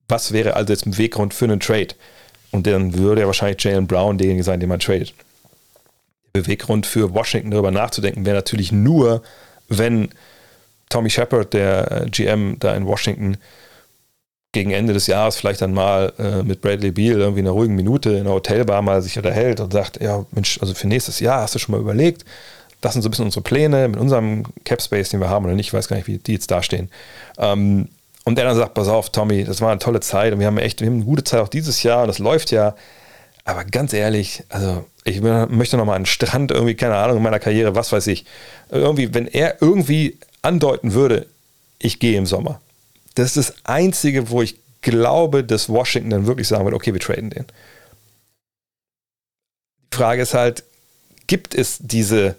Was wäre also jetzt ein Weggrund für einen Trade? Und dann würde ja wahrscheinlich Jalen Brown derjenige sein, den man tradet. Der Beweggrund für Washington darüber nachzudenken wäre natürlich nur, wenn Tommy Shepard, der äh, GM da in Washington, gegen Ende des Jahres vielleicht dann mal äh, mit Bradley Beal irgendwie in einer ruhigen Minute in einer Hotelbar mal sich unterhält und sagt, ja Mensch, also für nächstes Jahr hast du schon mal überlegt, das sind so ein bisschen unsere Pläne mit unserem Cap Space, den wir haben oder nicht, ich weiß gar nicht, wie die jetzt dastehen. Ähm, und der dann sagt, pass auf, Tommy, das war eine tolle Zeit und wir haben echt, wir haben eine gute Zeit auch dieses Jahr und das läuft ja. Aber ganz ehrlich, also ich möchte noch mal einen Strand irgendwie, keine Ahnung, in meiner Karriere, was weiß ich. Irgendwie, wenn er irgendwie andeuten würde, ich gehe im Sommer. Das ist das Einzige, wo ich glaube, dass Washington dann wirklich sagen wird, okay, wir traden den. Die Frage ist halt, gibt es diese,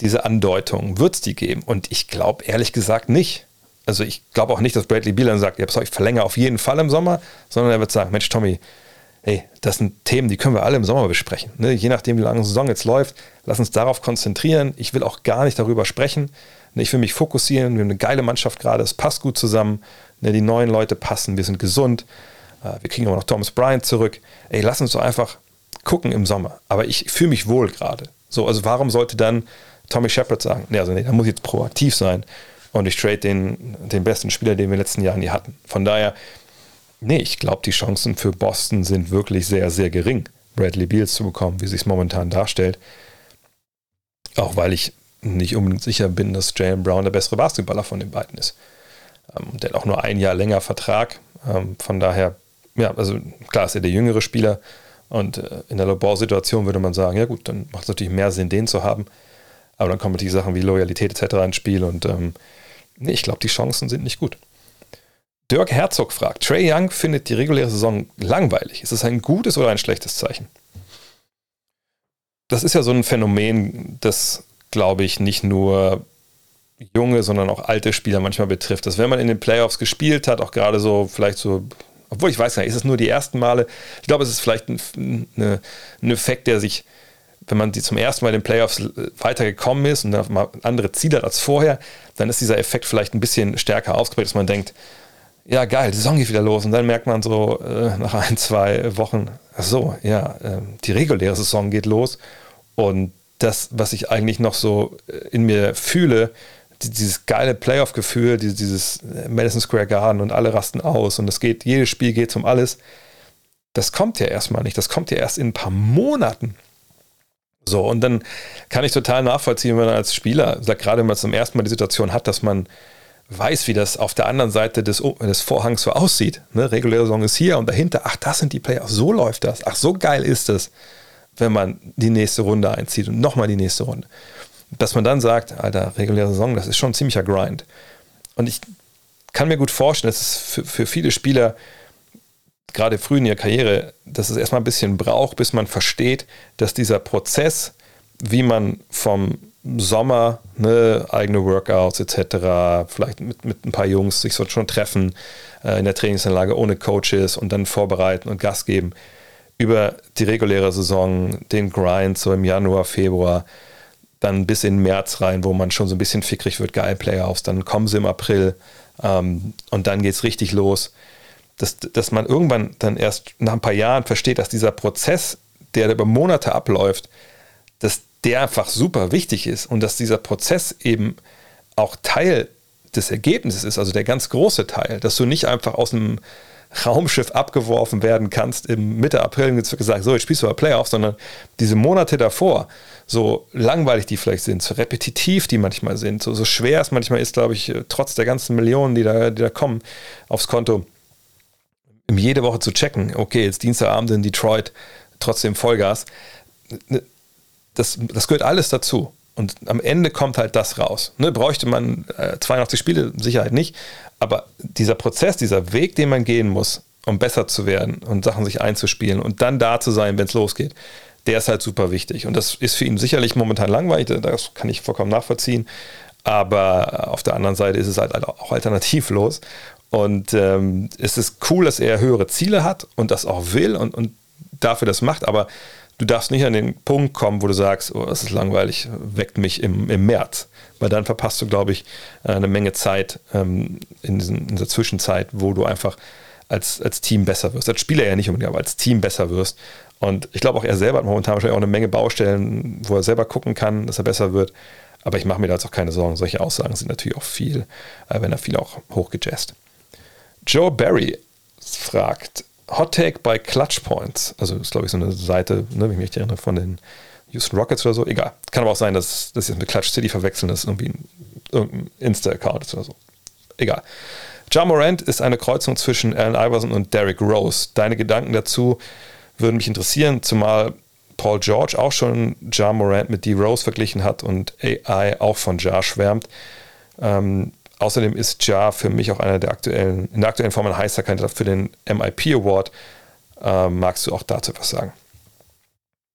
diese Andeutung? Wird es die geben? Und ich glaube ehrlich gesagt nicht. Also ich glaube auch nicht, dass Bradley Beal sagt, ja, ich verlängere auf jeden Fall im Sommer, sondern er wird sagen, Mensch, Tommy, hey, das sind Themen, die können wir alle im Sommer besprechen. Ne? Je nachdem, wie lange die Saison jetzt läuft, lass uns darauf konzentrieren. Ich will auch gar nicht darüber sprechen. Ne, ich will mich fokussieren. Wir haben eine geile Mannschaft gerade. Es passt gut zusammen. Ne, die neuen Leute passen. Wir sind gesund. Äh, wir kriegen aber noch Thomas Bryant zurück. Ey, lass uns doch einfach gucken im Sommer. Aber ich fühle mich wohl gerade. So, also warum sollte dann Tommy Shepard sagen, nee, also nee, da muss ich jetzt proaktiv sein und ich trade den, den besten Spieler, den wir in den letzten Jahren hier hatten. Von daher, nee, ich glaube, die Chancen für Boston sind wirklich sehr, sehr gering, Bradley Beals zu bekommen, wie sich es momentan darstellt. Auch weil ich nicht unbedingt sicher bin, dass Jalen Brown der bessere Basketballer von den beiden ist. Ähm, der hat auch nur ein Jahr länger Vertrag. Ähm, von daher, ja, also klar ist er der jüngere Spieler. Und äh, in der Labor-Situation würde man sagen, ja gut, dann macht es natürlich mehr Sinn, den zu haben. Aber dann kommen natürlich Sachen wie Loyalität etc. ins Spiel und ähm, nee, ich glaube, die Chancen sind nicht gut. Dirk Herzog fragt, Trey Young findet die reguläre Saison langweilig. Ist es ein gutes oder ein schlechtes Zeichen? Das ist ja so ein Phänomen, das glaube ich, nicht nur junge, sondern auch alte Spieler manchmal betrifft. Dass wenn man in den Playoffs gespielt hat, auch gerade so vielleicht so, obwohl ich weiß gar nicht, ist es nur die ersten Male? Ich glaube, es ist vielleicht ein, ein Effekt, der sich, wenn man die zum ersten Mal in den Playoffs weitergekommen ist und dann mal andere Ziele hat als vorher, dann ist dieser Effekt vielleicht ein bisschen stärker ausgeprägt, dass man denkt, ja geil, die Saison geht wieder los und dann merkt man so äh, nach ein, zwei Wochen, ach so, ja, äh, die reguläre Saison geht los und das, was ich eigentlich noch so äh, in mir fühle, dieses geile Playoff-Gefühl, dieses äh, Madison Square Garden und alle rasten aus und es geht, jedes Spiel geht um alles. Das kommt ja erstmal nicht. Das kommt ja erst in ein paar Monaten. So, und dann kann ich total nachvollziehen, wenn man als Spieler, gerade wenn man zum ersten Mal die Situation hat, dass man weiß, wie das auf der anderen Seite des, des Vorhangs so aussieht. Ne? Reguläre Saison ist hier und dahinter, ach, das sind die Playoffs, so läuft das, ach, so geil ist das wenn man die nächste Runde einzieht und nochmal die nächste Runde. Dass man dann sagt, Alter, reguläre Saison, das ist schon ein ziemlicher Grind. Und ich kann mir gut vorstellen, dass es für, für viele Spieler, gerade früh in ihrer Karriere, dass es erstmal ein bisschen braucht, bis man versteht, dass dieser Prozess wie man vom Sommer ne, eigene Workouts etc., vielleicht mit, mit ein paar Jungs sich so schon treffen äh, in der Trainingsanlage ohne Coaches und dann vorbereiten und Gas geben, über die reguläre Saison, den Grind so im Januar, Februar, dann bis in März rein, wo man schon so ein bisschen fickrig wird, geil Playoffs, dann kommen sie im April ähm, und dann geht es richtig los. Dass, dass man irgendwann dann erst nach ein paar Jahren versteht, dass dieser Prozess, der über Monate abläuft, dass der einfach super wichtig ist und dass dieser Prozess eben auch Teil des Ergebnisses ist, also der ganz große Teil, dass du nicht einfach aus einem Raumschiff abgeworfen werden kannst im Mitte April und gesagt, so, jetzt spielst du aber Playoffs, sondern diese Monate davor, so langweilig die vielleicht sind, so repetitiv die manchmal sind, so, so schwer es manchmal ist, glaube ich, trotz der ganzen Millionen, die da, die da kommen aufs Konto, jede Woche zu checken, okay, jetzt Dienstagabend in Detroit, trotzdem Vollgas, das, das gehört alles dazu. Und am Ende kommt halt das raus. Ne, bräuchte man äh, 82 Spiele, Sicherheit nicht. Aber dieser Prozess, dieser Weg, den man gehen muss, um besser zu werden und Sachen sich einzuspielen und dann da zu sein, wenn es losgeht, der ist halt super wichtig. Und das ist für ihn sicherlich momentan langweilig, das kann ich vollkommen nachvollziehen. Aber auf der anderen Seite ist es halt auch alternativlos. Und ähm, es ist cool, dass er höhere Ziele hat und das auch will und, und dafür das macht. Aber du darfst nicht an den Punkt kommen, wo du sagst, oh, das ist langweilig, weckt mich im, im März. Weil dann verpasst du, glaube ich, eine Menge Zeit ähm, in, diesen, in, dieser Zwischenzeit, wo du einfach als, als Team besser wirst. Als Spieler ja nicht unbedingt, aber als Team besser wirst. Und ich glaube auch er selber hat momentan wahrscheinlich auch eine Menge Baustellen, wo er selber gucken kann, dass er besser wird. Aber ich mache mir da jetzt auch keine Sorgen. Solche Aussagen sind natürlich auch viel, äh, wenn er viel auch hochgejazzt. Joe Barry fragt, Hot Take bei Clutch Points. Also, das ist, glaube ich, so eine Seite, ne, wenn ich mich erinnere, von den Houston Rockets oder so. Egal. Kann aber auch sein, dass, sie es mit Clutch City verwechseln, dass irgendwie ein, irgendein Insta-Account ist oder so. Egal. Ja Morant ist eine Kreuzung zwischen Allen Iverson und Derrick Rose. Deine Gedanken dazu würden mich interessieren, zumal Paul George auch schon Ja Morant mit D. Rose verglichen hat und AI auch von Ja schwärmt. Ähm, Außerdem ist Ja für mich auch einer der aktuellen, in der aktuellen Form ein heißer Kandidat für den MIP Award. Ähm, magst du auch dazu was sagen?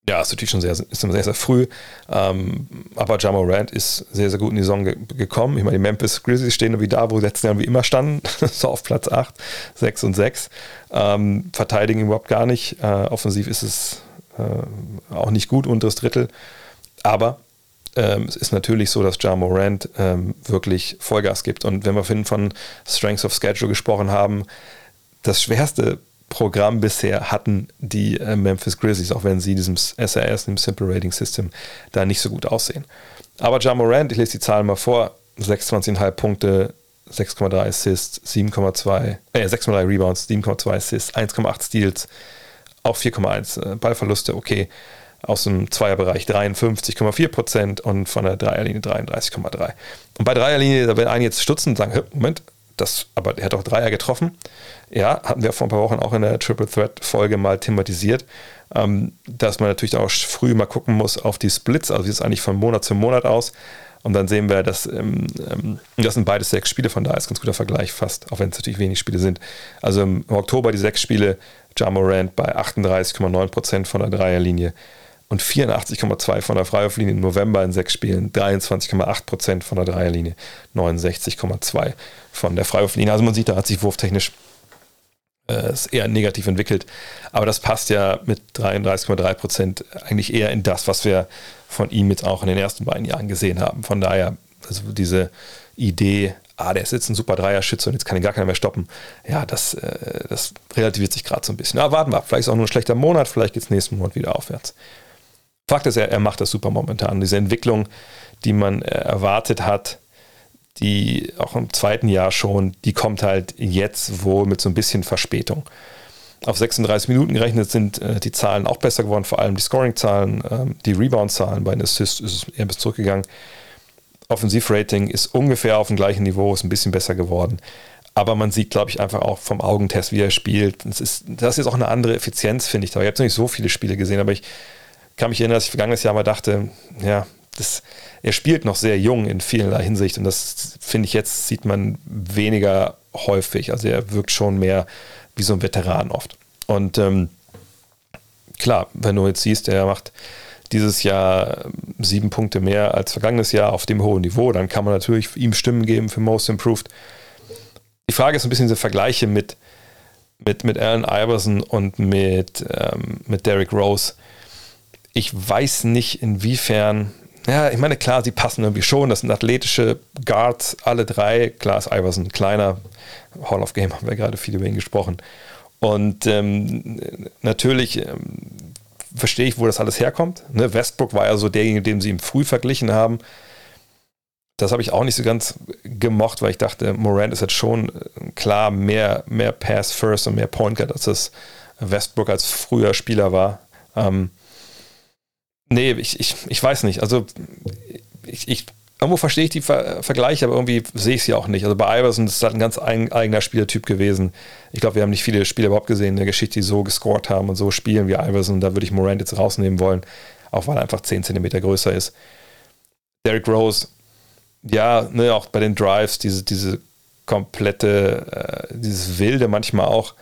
Ja, ist natürlich schon sehr, ist sehr, sehr früh. Ähm, aber Ja Morant ist sehr, sehr gut in die Saison ge gekommen. Ich meine, die Memphis Grizzlies stehen wie da, wo sie letzten Jahr wie immer standen. so auf Platz 8, 6 und 6. Ähm, verteidigen überhaupt gar nicht. Äh, offensiv ist es äh, auch nicht gut, unteres Drittel. Aber ähm, es ist natürlich so, dass Ja Morant ähm, wirklich Vollgas gibt. Und wenn wir vorhin von Strengths of Schedule gesprochen haben, das schwerste Programm bisher hatten die äh, Memphis Grizzlies, auch wenn sie diesem SAS, dem Simple Rating System, da nicht so gut aussehen. Aber Ja Morant, ich lese die Zahlen mal vor, 26,5 Punkte, 6,3 Assists, 7,2, äh, 6,3 Rebounds, 7,2 Assists, 1,8 Steals, auch 4,1 äh, Ballverluste, okay aus dem Zweierbereich 53,4 Prozent und von der Dreierlinie 33,3. Und bei Dreierlinie, da werden einige jetzt stutzen und sagen, Moment, das, aber er hat auch Dreier getroffen. Ja, hatten wir vor ein paar Wochen auch in der Triple Threat Folge mal thematisiert, ähm, dass man natürlich auch früh mal gucken muss auf die Splits, also wie ist es eigentlich von Monat zu Monat aus. Und dann sehen wir, dass ähm, ähm, das sind beides sechs Spiele, von daher ist ganz guter Vergleich fast, auch wenn es natürlich wenig Spiele sind. Also im Oktober die sechs Spiele, Ja Morant bei 38,9 Prozent von der Dreierlinie und 84,2 von der Freiwurflinie im November in sechs Spielen, 23,8 Prozent von der Dreierlinie, 69,2 von der Freiwurflinie. Also man sieht, da hat sich wurftechnisch äh, eher negativ entwickelt. Aber das passt ja mit 33,3 Prozent eigentlich eher in das, was wir von ihm jetzt auch in den ersten beiden Jahren gesehen haben. Von daher, also diese Idee, ah, der ist jetzt ein super Dreierschütze und jetzt kann ihn gar keiner mehr stoppen. Ja, das, äh, das relativiert sich gerade so ein bisschen. Aber warten wir ab. Vielleicht ist auch nur ein schlechter Monat, vielleicht geht es nächsten Monat wieder aufwärts. Fakt ist, er, er macht das super momentan. Diese Entwicklung, die man äh, erwartet hat, die auch im zweiten Jahr schon, die kommt halt jetzt wohl mit so ein bisschen Verspätung. Auf 36 Minuten gerechnet sind äh, die Zahlen auch besser geworden, vor allem die Scoring-Zahlen, ähm, die Rebound-Zahlen. Bei den Assists ist es eher bis zurückgegangen. Offensivrating ist ungefähr auf dem gleichen Niveau, ist ein bisschen besser geworden. Aber man sieht, glaube ich, einfach auch vom Augentest, wie er spielt. Das ist, das ist auch eine andere Effizienz, finde ich. Ich habe noch nicht so viele Spiele gesehen, aber ich kann mich erinnern, dass ich vergangenes Jahr mal dachte, ja, das, er spielt noch sehr jung in vielerlei Hinsicht und das finde ich jetzt sieht man weniger häufig. Also er wirkt schon mehr wie so ein Veteran oft. Und ähm, klar, wenn du jetzt siehst, er macht dieses Jahr sieben Punkte mehr als vergangenes Jahr auf dem hohen Niveau. Dann kann man natürlich ihm Stimmen geben für Most Improved. Die Frage ist ein bisschen diese Vergleiche mit, mit, mit Allen Iverson und mit, ähm, mit Derrick Rose. Ich weiß nicht, inwiefern. Ja, ich meine, klar, sie passen irgendwie schon. Das sind athletische Guards, alle drei. Klar ist Iverson kleiner. Hall of Game haben wir gerade viel über ihn gesprochen. Und ähm, natürlich ähm, verstehe ich, wo das alles herkommt. Ne? Westbrook war ja so derjenige, dem sie ihm früh verglichen haben. Das habe ich auch nicht so ganz gemocht, weil ich dachte, Morant ist jetzt schon äh, klar mehr, mehr Pass First und mehr Point Guard, als es Westbrook als früher Spieler war. Ähm, nee, ich, ich, ich weiß nicht. Also ich, ich irgendwo verstehe ich die Ver Vergleiche, aber irgendwie sehe ich sie auch nicht. Also bei Iverson ist halt ein ganz eigener Spielertyp gewesen. Ich glaube, wir haben nicht viele Spieler überhaupt gesehen in der Geschichte, die so gescored haben und so spielen wie Iverson. Da würde ich Morant jetzt rausnehmen wollen, auch weil er einfach 10 cm größer ist. Derrick Rose, ja, ne, auch bei den Drives, diese, diese komplette, äh, dieses Wilde manchmal auch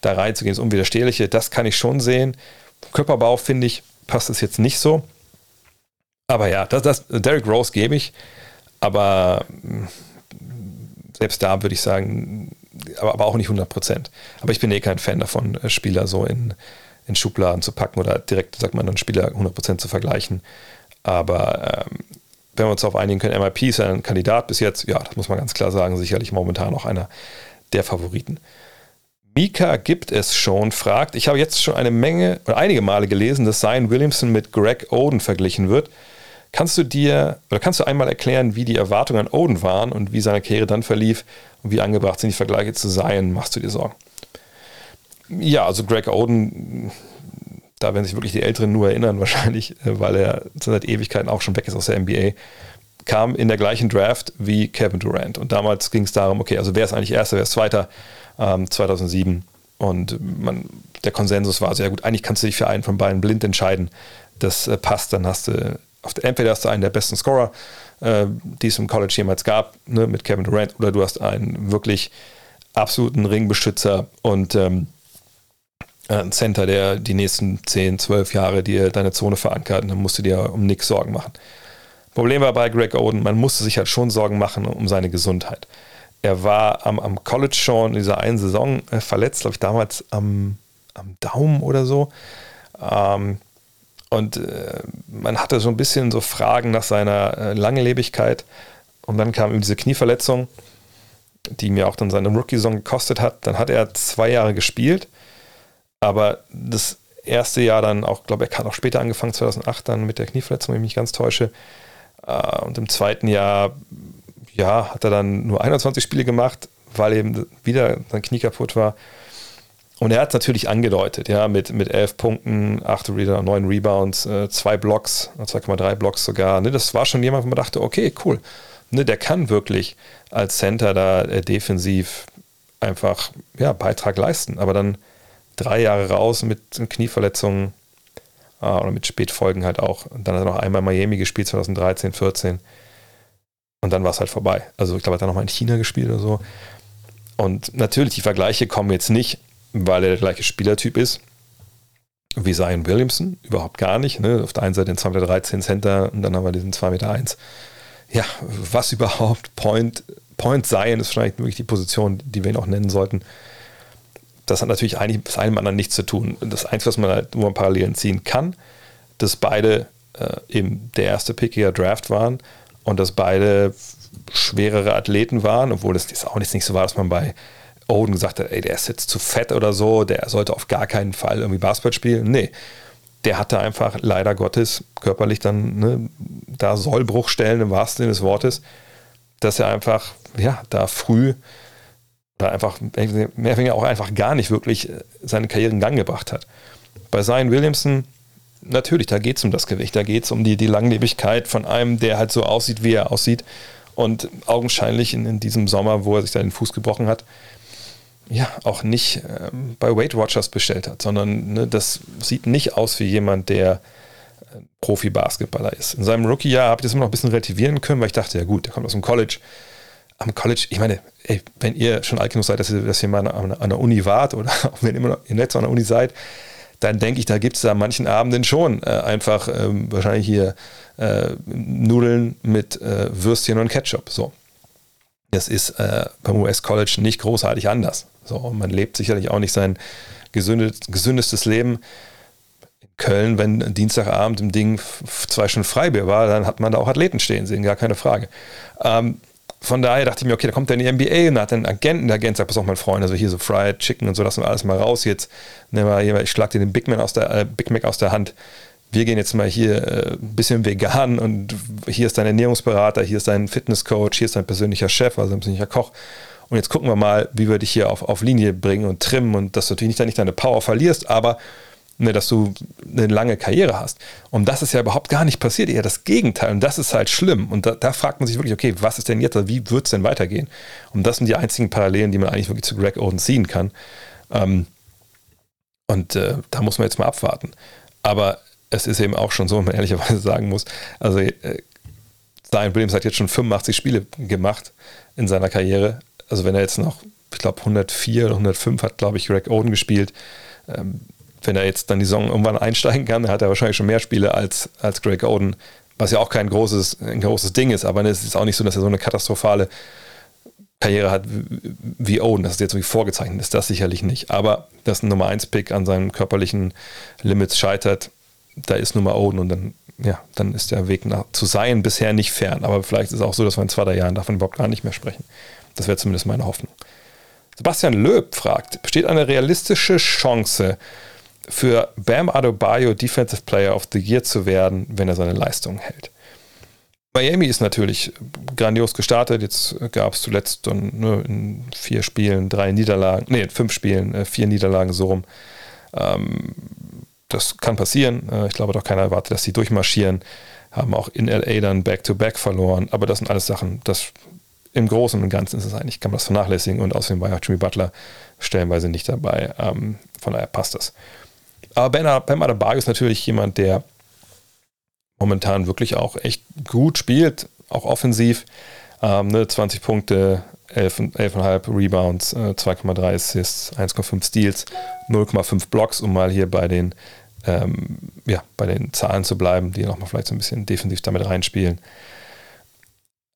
da reinzugehen, das Unwiderstehliche, das kann ich schon sehen. Körperbau, finde ich, passt es jetzt nicht so. Aber ja, das, das, Derrick Rose gebe ich, aber hm, selbst da würde ich sagen, aber, aber auch nicht 100 Prozent. Aber ich bin eh kein Fan davon, äh, Spieler so in, in Schubladen zu packen oder direkt, sagt man, dann Spieler 100 Prozent zu vergleichen. Aber ähm, wenn wir uns darauf einigen können, MIP ist ein Kandidat bis jetzt, ja, das muss man ganz klar sagen, sicherlich momentan auch einer der Favoriten. Mika gibt es schon, fragt, ich habe jetzt schon eine Menge oder einige Male gelesen, dass Zion Williamson mit Greg Oden verglichen wird. Kannst du dir oder kannst du einmal erklären, wie die Erwartungen an Oden waren und wie seine Karriere dann verlief und wie angebracht sind die Vergleiche zu sein? Machst du dir Sorgen? Ja, also Greg Oden, da werden sich wirklich die Älteren nur erinnern, wahrscheinlich, äh, weil er seit Ewigkeiten auch schon weg ist aus der NBA, kam in der gleichen Draft wie Kevin Durant. Und damals ging es darum, okay, also wer ist eigentlich Erster, wer ist Zweiter, ähm, 2007. Und man, der Konsensus war sehr gut, eigentlich kannst du dich für einen von beiden blind entscheiden. Das äh, passt, dann hast du entweder hast du einen der besten Scorer, äh, die es im College jemals gab, ne, mit Kevin Durant, oder du hast einen wirklich absoluten Ringbeschützer und ähm, einen Center, der die nächsten 10, 12 Jahre dir deine Zone verankert dann musst du dir um nichts Sorgen machen. Problem war bei Greg Oden, man musste sich halt schon Sorgen machen um seine Gesundheit. Er war am, am College schon in dieser einen Saison äh, verletzt, glaube ich, damals am, am Daumen oder so. Ähm, und äh, man hatte so ein bisschen so Fragen nach seiner äh, Langlebigkeit. Und dann kam ihm diese Knieverletzung, die mir auch dann seine Rookie-Saison gekostet hat. Dann hat er zwei Jahre gespielt, aber das erste Jahr dann auch, glaube ich, er hat auch später angefangen, 2008 dann mit der Knieverletzung, wenn ich mich ganz täusche. Äh, und im zweiten Jahr, ja, hat er dann nur 21 Spiele gemacht, weil eben wieder sein Knie kaputt war. Und er hat es natürlich angedeutet, ja, mit, mit elf Punkten, acht Reader, neun Rebounds, äh, zwei Blocks, 2,3 Blocks sogar. Ne, das war schon jemand, wo man dachte, okay, cool. Ne, der kann wirklich als Center da äh, defensiv einfach ja, Beitrag leisten. Aber dann drei Jahre raus mit Knieverletzungen äh, oder mit Spätfolgen halt auch. Und dann hat er noch einmal Miami gespielt, 2013, 14. Und dann war es halt vorbei. Also ich glaube, er hat er nochmal in China gespielt oder so. Und natürlich, die Vergleiche kommen jetzt nicht weil er der gleiche Spielertyp ist wie Zion Williamson. Überhaupt gar nicht. Ne? Auf der einen Seite den 2,13 Meter Center und dann haben wir diesen 2,1 Meter. Ja, was überhaupt? Point, Point Zion ist wahrscheinlich wirklich die Position, die wir ihn auch nennen sollten. Das hat natürlich eigentlich mit einem anderen nichts zu tun. Das Einzige, was man halt, wo man Parallelen ziehen kann, dass beide äh, eben der erste Pick Draft waren und dass beide schwerere Athleten waren, obwohl es auch nicht so war, dass man bei Oden gesagt hat, ey, der ist jetzt zu fett oder so, der sollte auf gar keinen Fall irgendwie Basketball spielen. Nee, der hatte einfach leider Gottes körperlich dann ne, da Sollbruchstellen im wahrsten Sinne des Wortes, dass er einfach, ja, da früh oder einfach mehr oder weniger auch einfach gar nicht wirklich äh, seine Karriere in Gang gebracht hat. Bei Zion Williamson, natürlich, da geht es um das Gewicht, da geht es um die, die Langlebigkeit von einem, der halt so aussieht, wie er aussieht. Und augenscheinlich in, in diesem Sommer, wo er sich da den Fuß gebrochen hat, ja auch nicht äh, bei Weight Watchers bestellt hat, sondern ne, das sieht nicht aus wie jemand, der äh, Profi-Basketballer ist. In seinem Rookie-Jahr habe ich das immer noch ein bisschen relativieren können, weil ich dachte, ja gut, der kommt aus dem College. Am College, ich meine, ey, wenn ihr schon alt genug seid, dass ihr, dass ihr mal an, an, der Uni wart oder wenn ihr immer noch Netz an der Uni seid, dann denke ich, da gibt es da manchen Abenden schon äh, einfach ähm, wahrscheinlich hier äh, Nudeln mit äh, Würstchen und Ketchup. So. Das ist äh, beim US-College nicht großartig anders. So, und man lebt sicherlich auch nicht sein gesündestes Leben. In Köln, wenn Dienstagabend im Ding zwei Stunden Freibier war, dann hat man da auch Athleten stehen sehen, gar keine Frage. Ähm, von daher dachte ich mir, okay, da kommt dann die NBA und hat einen Agenten, der Agent sagt, pass auf, mein Freund, also hier so Fried Chicken und so, lassen wir alles mal raus jetzt. Ich schlag dir den Big, Man aus der, äh, Big Mac aus der Hand. Wir gehen jetzt mal hier äh, ein bisschen vegan und hier ist dein Ernährungsberater, hier ist dein Fitnesscoach, hier ist dein persönlicher Chef, also ein persönlicher Koch. Und jetzt gucken wir mal, wie wir dich hier auf, auf Linie bringen und trimmen und dass du natürlich nicht deine Power verlierst, aber ne, dass du eine lange Karriere hast. Und das ist ja überhaupt gar nicht passiert, eher das Gegenteil. Und das ist halt schlimm. Und da, da fragt man sich wirklich, okay, was ist denn jetzt, wie wird es denn weitergehen? Und das sind die einzigen Parallelen, die man eigentlich wirklich zu Greg Oden ziehen kann. Ähm, und äh, da muss man jetzt mal abwarten. Aber es ist eben auch schon so, wenn man ehrlicherweise sagen muss, also äh, Williams hat jetzt schon 85 Spiele gemacht in seiner Karriere. Also wenn er jetzt noch, ich glaube 104 oder 105 hat, glaube ich, Greg Oden gespielt. Ähm, wenn er jetzt dann die Saison irgendwann einsteigen kann, dann hat er wahrscheinlich schon mehr Spiele als, als Greg Oden, was ja auch kein großes, ein großes Ding ist, aber es ist auch nicht so, dass er so eine katastrophale Karriere hat wie Oden, das ist jetzt irgendwie vorgezeichnet ist, das sicherlich nicht. Aber dass ein Nummer 1 Pick an seinen körperlichen Limits scheitert, da ist Nummer Oden und dann, ja, dann ist der Weg nach, zu sein bisher nicht fern. Aber vielleicht ist es auch so, dass wir in zwei, drei Jahren davon überhaupt gar nicht mehr sprechen. Das wäre zumindest meine Hoffnung. Sebastian Löb fragt, besteht eine realistische Chance, für Bam Adebayo Defensive Player of the Year zu werden, wenn er seine Leistung hält. Miami ist natürlich grandios gestartet. Jetzt gab es zuletzt ne, in vier Spielen drei Niederlagen, nee, in fünf Spielen äh, vier Niederlagen so rum. Ähm, das kann passieren. Äh, ich glaube doch keiner erwartet, dass sie durchmarschieren. Haben auch in LA dann Back-to-Back -back verloren. Aber das sind alles Sachen, das im Großen und Ganzen ist es eigentlich, kann man das vernachlässigen. Und außerdem war ja Jimmy Butler stellenweise nicht dabei. Ähm, von daher passt das. Aber Ben, ben Adebayo ist natürlich jemand, der momentan wirklich auch echt gut spielt, auch offensiv. Ähm, ne, 20 Punkte, 11,5 11 Rebounds, äh, 2,3 Assists, 1,5 Steals, 0,5 Blocks, um mal hier bei den, ähm, ja, bei den Zahlen zu bleiben, die nochmal vielleicht so ein bisschen defensiv damit reinspielen.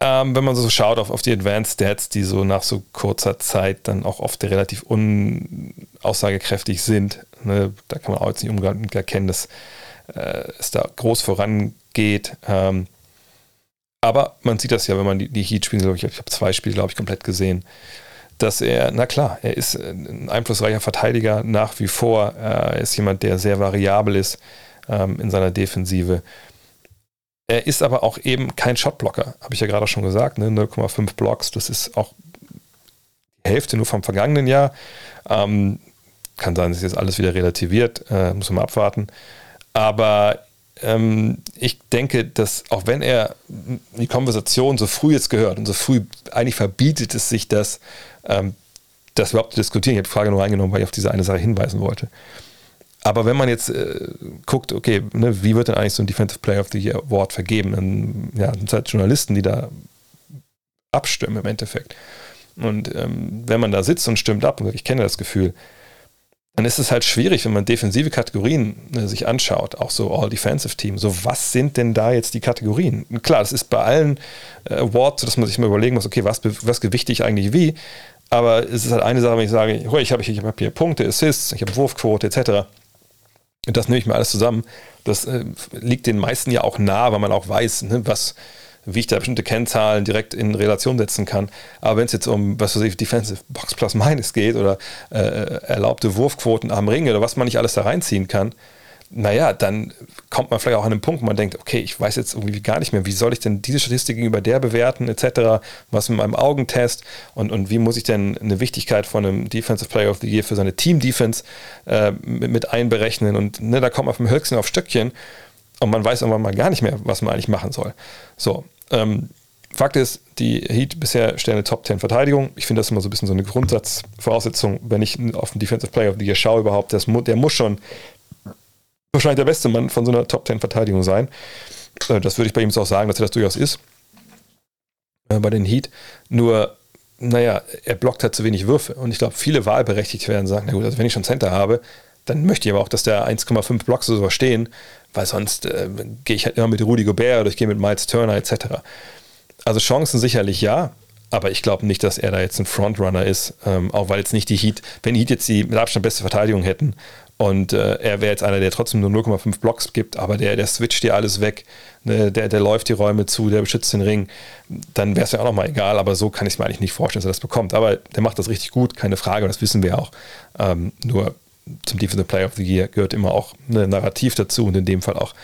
Ähm, wenn man so schaut auf, auf die Advanced Stats, die so nach so kurzer Zeit dann auch oft relativ unaussagekräftig sind, ne, da kann man auch jetzt nicht unbedingt erkennen, dass äh, es da groß vorangeht. Ähm, aber man sieht das ja, wenn man die, die Heat spielen, ich, ich habe zwei Spiele, glaube ich, komplett gesehen, dass er, na klar, er ist ein einflussreicher Verteidiger nach wie vor. Er ist jemand, der sehr variabel ist ähm, in seiner Defensive. Er ist aber auch eben kein Shotblocker, habe ich ja gerade schon gesagt. Ne? 0,5 Blocks, das ist auch die Hälfte nur vom vergangenen Jahr. Ähm, kann sein, dass jetzt alles wieder relativiert, äh, muss man mal abwarten. Aber ähm, ich denke, dass auch wenn er die Konversation so früh jetzt gehört und so früh eigentlich verbietet es sich das, ähm, das überhaupt zu diskutieren. Ich habe die Frage nur reingenommen, weil ich auf diese eine Sache hinweisen wollte. Aber wenn man jetzt äh, guckt, okay, ne, wie wird denn eigentlich so ein Defensive Player of the Year Award vergeben? Dann ja, sind es halt Journalisten, die da abstimmen im Endeffekt. Und ähm, wenn man da sitzt und stimmt ab, und ich kenne das Gefühl, dann ist es halt schwierig, wenn man defensive Kategorien ne, sich anschaut, auch so All-Defensive-Team. So, was sind denn da jetzt die Kategorien? Klar, das ist bei allen äh, Awards, dass man sich mal überlegen muss, okay, was, was gewichte ich eigentlich wie? Aber es ist halt eine Sache, wenn ich sage, ich habe hab hier Punkte, Assists, ich habe Wurfquote etc. Und das nehme ich mir alles zusammen. Das äh, liegt den meisten ja auch nah, weil man auch weiß, ne, was, wie ich da bestimmte Kennzahlen direkt in Relation setzen kann. Aber wenn es jetzt um, was weiß ich, Defensive Box Plus Minus geht oder äh, erlaubte Wurfquoten am Ring oder was man nicht alles da reinziehen kann, naja, dann kommt man vielleicht auch an einen Punkt, wo man denkt, okay, ich weiß jetzt irgendwie gar nicht mehr, wie soll ich denn diese Statistik gegenüber der bewerten, etc., was mit meinem Augentest und, und wie muss ich denn eine Wichtigkeit von einem Defensive Player of the Year für seine Team-Defense äh, mit, mit, einberechnen und ne, da kommt man vom Höchsten auf Stöckchen und man weiß irgendwann mal gar nicht mehr, was man eigentlich machen soll. So, ähm, Fakt ist, die Heat bisher stellen eine Top 10 Verteidigung. Ich finde das immer so ein bisschen so eine Grundsatzvoraussetzung, wenn ich auf den Defensive Player of the Year schaue überhaupt, das, der muss schon wahrscheinlich der beste Mann von so einer Top 10 Verteidigung sein. Äh, das würde ich bei ihm auch sagen, dass er das durchaus ist. Äh, bei den Heat. Nur, naja, er blockt halt zu wenig Würfe. Und ich glaube, viele Wahlberechtigte werden sagen, na gut, also wenn ich schon Center habe, dann möchte ich aber auch, dass da 1,5 Blocks so stehen, weil sonst äh, gehe ich halt immer mit Rudy Gobert oder ich gehe mit Miles Turner etc. Also Chancen sicherlich ja, aber ich glaube nicht, dass er da jetzt ein Frontrunner ist, ähm, auch weil jetzt nicht die Heat, wenn die Heat jetzt die mit Abstand beste Verteidigung hätten und äh, er wäre jetzt einer, der trotzdem nur 0,5 Blocks gibt, aber der, der switcht dir alles weg, ne, der, der läuft die Räume zu, der beschützt den Ring, dann wäre es ja auch nochmal egal, aber so kann ich es mir eigentlich nicht vorstellen, dass er das bekommt. Aber der macht das richtig gut, keine Frage, das wissen wir auch. Ähm, nur zum Defensive Player of the Year gehört immer auch ein Narrativ dazu und in dem Fall auch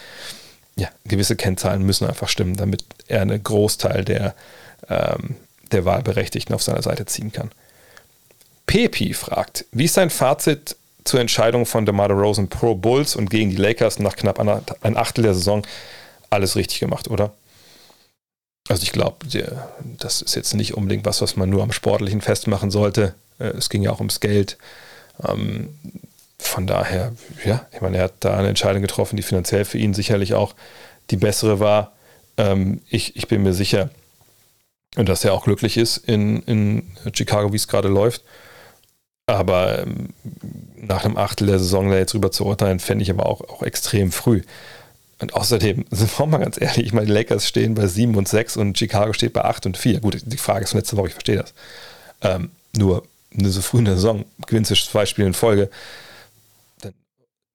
ja, gewisse Kennzahlen müssen einfach stimmen, damit er einen Großteil der ähm, der Wahlberechtigten auf seiner Seite ziehen kann. Pepi fragt, wie ist sein Fazit zur Entscheidung von DeMar Rosen pro Bulls und gegen die Lakers nach knapp ein Achtel der Saison? Alles richtig gemacht, oder? Also ich glaube, das ist jetzt nicht unbedingt was, was man nur am Sportlichen festmachen sollte. Äh, es ging ja auch ums Geld. Ähm, von daher, ja, ich meine, er hat da eine Entscheidung getroffen, die finanziell für ihn sicherlich auch die bessere war. Ähm, ich, ich bin mir sicher, dass er auch glücklich ist in, in Chicago, wie es gerade läuft. Aber ähm, nach einem Achtel der Saison da jetzt rüber zu urteilen, fände ich aber auch, auch extrem früh. Und außerdem, sind wir mal ganz ehrlich, ich meine, die Lakers stehen bei 7 und 6 und Chicago steht bei 8 und 4. Gut, die Frage ist von letzter Woche, ich verstehe das. Ähm, nur, so früh in Saison gewinnst du zwei Spiele in Folge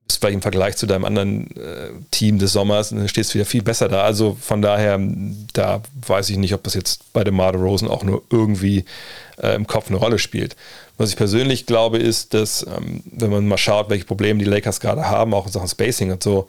ist vielleicht im Vergleich zu deinem anderen äh, Team des Sommers, dann stehst du wieder viel besser da. Also von daher, da weiß ich nicht, ob das jetzt bei dem Marder Rosen auch nur irgendwie äh, im Kopf eine Rolle spielt. Was ich persönlich glaube, ist, dass, ähm, wenn man mal schaut, welche Probleme die Lakers gerade haben, auch in Sachen Spacing und so,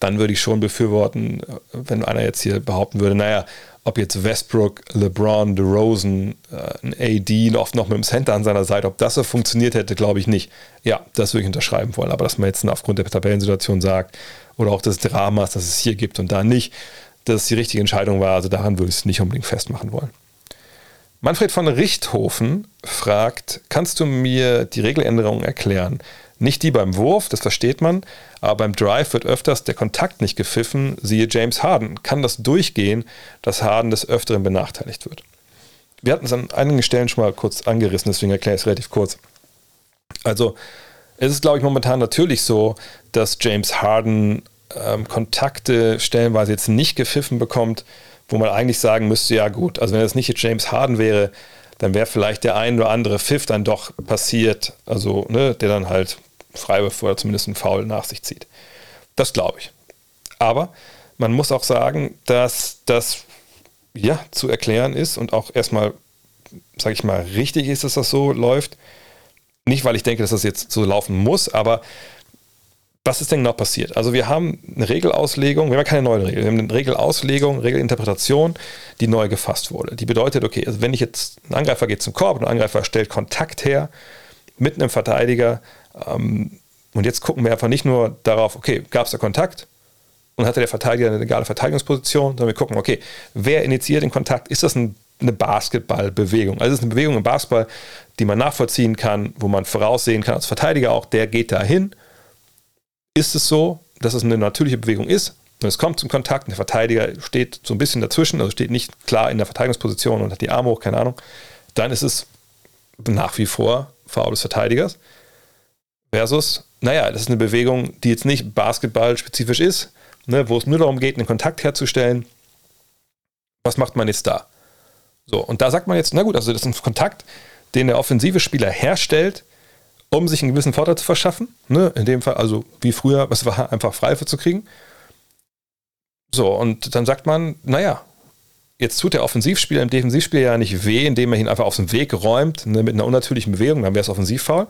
dann würde ich schon befürworten, äh, wenn einer jetzt hier behaupten würde, naja, ob jetzt Westbrook, LeBron, DeRozan, äh, ein AD oft noch mit dem Center an seiner Seite, ob das so funktioniert hätte, glaube ich nicht. Ja, das würde ich unterschreiben wollen. Aber dass man jetzt aufgrund der Tabellensituation sagt oder auch des Dramas, das es hier gibt und da nicht, dass es die richtige Entscheidung war, also daran würde ich es nicht unbedingt festmachen wollen. Manfred von Richthofen fragt, kannst du mir die Regeländerungen erklären? Nicht die beim Wurf, das versteht man, aber beim Drive wird öfters der Kontakt nicht gepfiffen, siehe James Harden. Kann das durchgehen, dass Harden des Öfteren benachteiligt wird? Wir hatten es an einigen Stellen schon mal kurz angerissen, deswegen erkläre ich es relativ kurz. Also, es ist, glaube ich, momentan natürlich so, dass James Harden ähm, Kontakte stellenweise jetzt nicht gepfiffen bekommt, wo man eigentlich sagen müsste, ja gut, also wenn es nicht James Harden wäre, dann wäre vielleicht der ein oder andere Pfiff dann doch passiert, also ne, der dann halt Freiwurf oder zumindest einen Foul nach sich zieht. Das glaube ich. Aber man muss auch sagen, dass das ja zu erklären ist und auch erstmal, sage ich mal, richtig ist, dass das so läuft. Nicht, weil ich denke, dass das jetzt so laufen muss, aber was ist denn genau passiert? Also wir haben eine Regelauslegung, wir haben keine neue Regel, wir haben eine Regelauslegung, Regelinterpretation, die neu gefasst wurde. Die bedeutet, okay, also wenn ich jetzt, ein Angreifer geht zum Korb ein Angreifer stellt Kontakt her mit einem Verteidiger ähm, und jetzt gucken wir einfach nicht nur darauf, okay, gab es da Kontakt und hatte der Verteidiger eine legale Verteidigungsposition, sondern wir gucken, okay, wer initiiert den Kontakt? Ist das ein, eine Basketballbewegung? Also es ist eine Bewegung im Basketball, die man nachvollziehen kann, wo man voraussehen kann als Verteidiger auch, der geht da hin ist es so, dass es eine natürliche Bewegung ist. Und es kommt zum Kontakt, und der Verteidiger steht so ein bisschen dazwischen, also steht nicht klar in der Verteidigungsposition und hat die Arme hoch, keine Ahnung. Dann ist es nach wie vor Foul des Verteidigers. Versus, naja, das ist eine Bewegung, die jetzt nicht basketballspezifisch ist, ne, wo es nur darum geht, einen Kontakt herzustellen. Was macht man jetzt da? So, und da sagt man jetzt, na gut, also das ist ein Kontakt, den der offensive Spieler herstellt, um sich einen gewissen Vorteil zu verschaffen. Ne? In dem Fall, also wie früher, was war, einfach Freife zu kriegen. So, und dann sagt man, naja, jetzt tut der Offensivspieler im Defensivspiel ja nicht weh, indem er ihn einfach aus dem Weg räumt, ne, mit einer unnatürlichen Bewegung, dann wäre es Offensivfoul,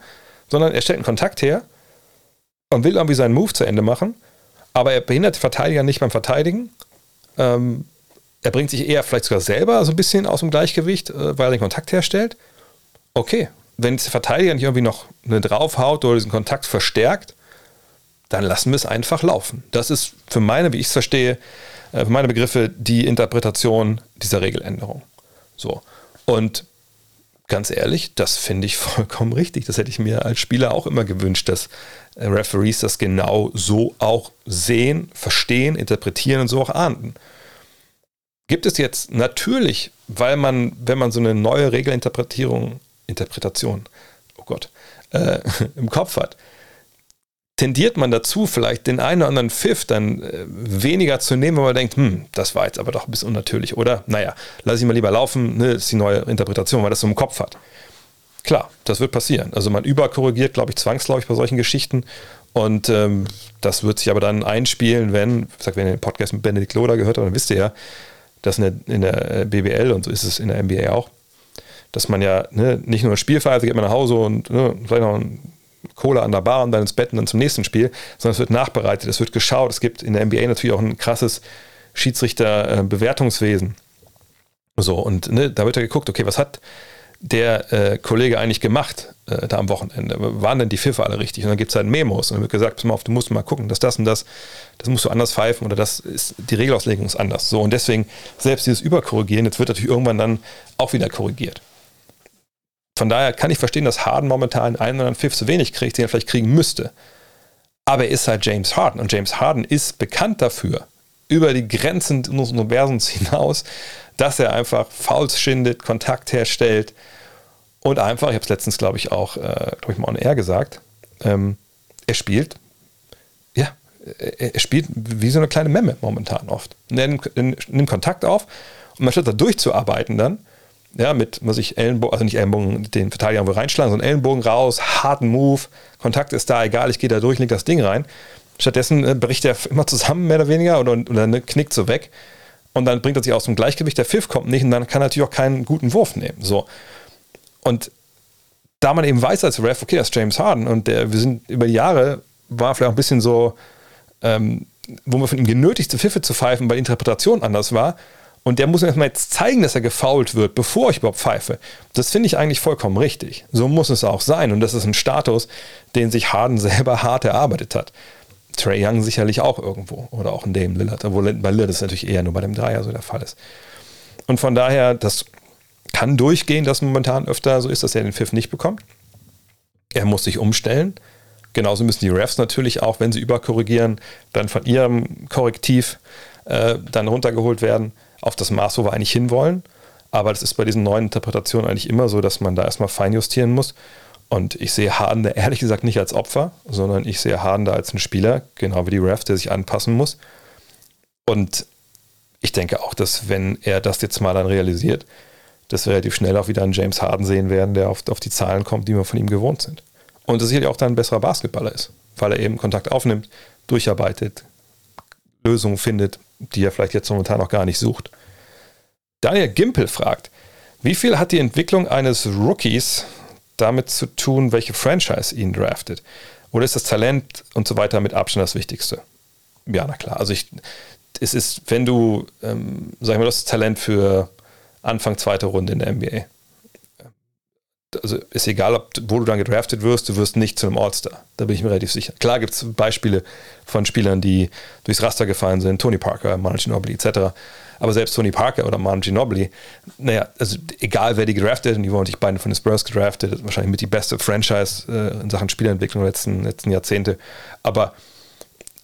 sondern er stellt einen Kontakt her und will irgendwie seinen Move zu Ende machen, aber er behindert den Verteidiger nicht beim Verteidigen. Ähm, er bringt sich eher vielleicht sogar selber so ein bisschen aus dem Gleichgewicht, äh, weil er den Kontakt herstellt. Okay, wenn der Verteidiger nicht irgendwie noch eine draufhaut oder diesen Kontakt verstärkt, dann lassen wir es einfach laufen. Das ist für meine, wie ich es verstehe, äh, für meine Begriffe die Interpretation dieser Regeländerung. So. Und ganz ehrlich, das finde ich vollkommen richtig. Das hätte ich mir als Spieler auch immer gewünscht, dass äh, Referees das genau so auch sehen, verstehen, interpretieren und so auch ahnden. Gibt es jetzt natürlich, weil man, wenn man so eine neue Regelinterpretierung Interpretation, oh Gott, äh, im Kopf hat, tendiert man dazu, vielleicht den einen oder anderen Pfiff dann äh, weniger zu nehmen, weil man denkt, hm, das war jetzt aber doch ein bisschen unnatürlich, oder? Naja, lass ich mal lieber laufen, ne, ist die neue Interpretation, weil das so im Kopf hat. Klar, das wird passieren. Also man überkorrigiert, glaube ich, zwangsläufig bei solchen Geschichten. Und ähm, das wird sich aber dann einspielen, wenn, ich sag, wenn ihr den Podcast mit Benedikt Loder gehört habt, dann wisst ihr ja, dass in der, in der äh, BBL und so ist es in der NBA auch, dass man ja ne, nicht nur ein Spiel feiert, geht man nach Hause und ne, vielleicht noch ein Cola an der Bar und dann ins Bett und dann zum nächsten Spiel, sondern es wird nachbereitet, es wird geschaut. Es gibt in der NBA natürlich auch ein krasses Schiedsrichter-Bewertungswesen. So, und ne, da wird ja geguckt, okay, was hat der äh, Kollege eigentlich gemacht äh, da am Wochenende? Waren denn die Pfiffe alle richtig? Und dann gibt es halt Memos und dann wird gesagt, pass mal auf, du musst mal gucken, dass das und das, das musst du anders pfeifen oder das ist, die Regelauslegung ist anders. So, und deswegen, selbst dieses Überkorrigieren, jetzt wird natürlich irgendwann dann auch wieder korrigiert. Von daher kann ich verstehen, dass Harden momentan einen oder Pfiff zu wenig kriegt, den er vielleicht kriegen müsste. Aber er ist halt James Harden und James Harden ist bekannt dafür, über die Grenzen unseres Universums hinaus, dass er einfach Fouls schindet, Kontakt herstellt und einfach, ich habe es letztens, glaube ich, auch, äh, glaube ich, mal on air gesagt, ähm, er spielt, ja, er, spielt wie so eine kleine Memme momentan oft. Er nimmt Kontakt auf und man statt da durchzuarbeiten dann, ja, mit, was ich, Ellenbogen, also nicht Ellenbogen, den Verteidiger irgendwo reinschlagen, sondern Ellenbogen raus, harten Move, Kontakt ist da, egal, ich gehe da durch, leg das Ding rein. Stattdessen äh, bricht er immer zusammen, mehr oder weniger, oder, oder ne, knickt so weg. Und dann bringt er sich aus dem Gleichgewicht, der Pfiff kommt nicht und dann kann er natürlich auch keinen guten Wurf nehmen. So. Und da man eben weiß als Ref, okay, das ist James Harden und der, wir sind über die Jahre, war vielleicht auch ein bisschen so, ähm, wo man von ihm genötigte Pfiffe zu pfeifen, weil Interpretation anders war, und der muss mir erstmal jetzt zeigen, dass er gefault wird, bevor ich überhaupt pfeife. Das finde ich eigentlich vollkommen richtig. So muss es auch sein. Und das ist ein Status, den sich Harden selber hart erarbeitet hat. Trey Young sicherlich auch irgendwo. Oder auch ein Dame Lillard. Obwohl bei Lillard das natürlich eher nur bei dem Dreier so der Fall ist. Und von daher, das kann durchgehen, dass momentan öfter so ist, dass er den Pfiff nicht bekommt. Er muss sich umstellen. Genauso müssen die Refs natürlich auch, wenn sie überkorrigieren, dann von ihrem Korrektiv äh, dann runtergeholt werden auf das Maß, wo wir eigentlich hinwollen. Aber das ist bei diesen neuen Interpretationen eigentlich immer so, dass man da erstmal feinjustieren muss. Und ich sehe Harden da ehrlich gesagt nicht als Opfer, sondern ich sehe Harden da als einen Spieler, genau wie die Ref, der sich anpassen muss. Und ich denke auch, dass wenn er das jetzt mal dann realisiert, dass wir relativ schnell auch wieder einen James Harden sehen werden, der auf, auf die Zahlen kommt, die wir von ihm gewohnt sind. Und dass sicherlich auch dann ein besserer Basketballer ist, weil er eben Kontakt aufnimmt, durcharbeitet, Lösungen findet, die er vielleicht jetzt momentan noch gar nicht sucht. Daniel Gimpel fragt, wie viel hat die Entwicklung eines Rookies damit zu tun, welche Franchise ihn draftet? Oder ist das Talent und so weiter mit Abstand das Wichtigste? Ja, na klar. Also ich, es ist, wenn du, ähm, sag ich mal, das Talent für Anfang zweite Runde in der NBA also ist egal, ob, wo du dann gedraftet wirst, du wirst nicht zu einem All-Star. Da bin ich mir relativ sicher. Klar gibt es Beispiele von Spielern, die durchs Raster gefallen sind, Tony Parker, Manu Ginobili etc. Aber selbst Tony Parker oder Manu Ginobili, naja, also egal wer die gedraftet, und die wurden sich beide von den Spurs gedraftet, wahrscheinlich mit die beste Franchise äh, in Sachen Spielerentwicklung der letzten, letzten Jahrzehnte. Aber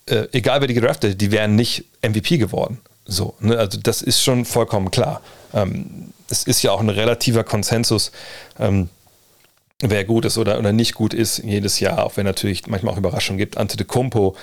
äh, egal wer die gedraftet, die wären nicht MVP geworden. So, ne? Also das ist schon vollkommen klar. Ähm, es ist ja auch ein relativer Konsensus. Ähm, wer gut ist oder, oder nicht gut ist jedes Jahr, auch wenn natürlich manchmal auch Überraschungen gibt. Ante de Compo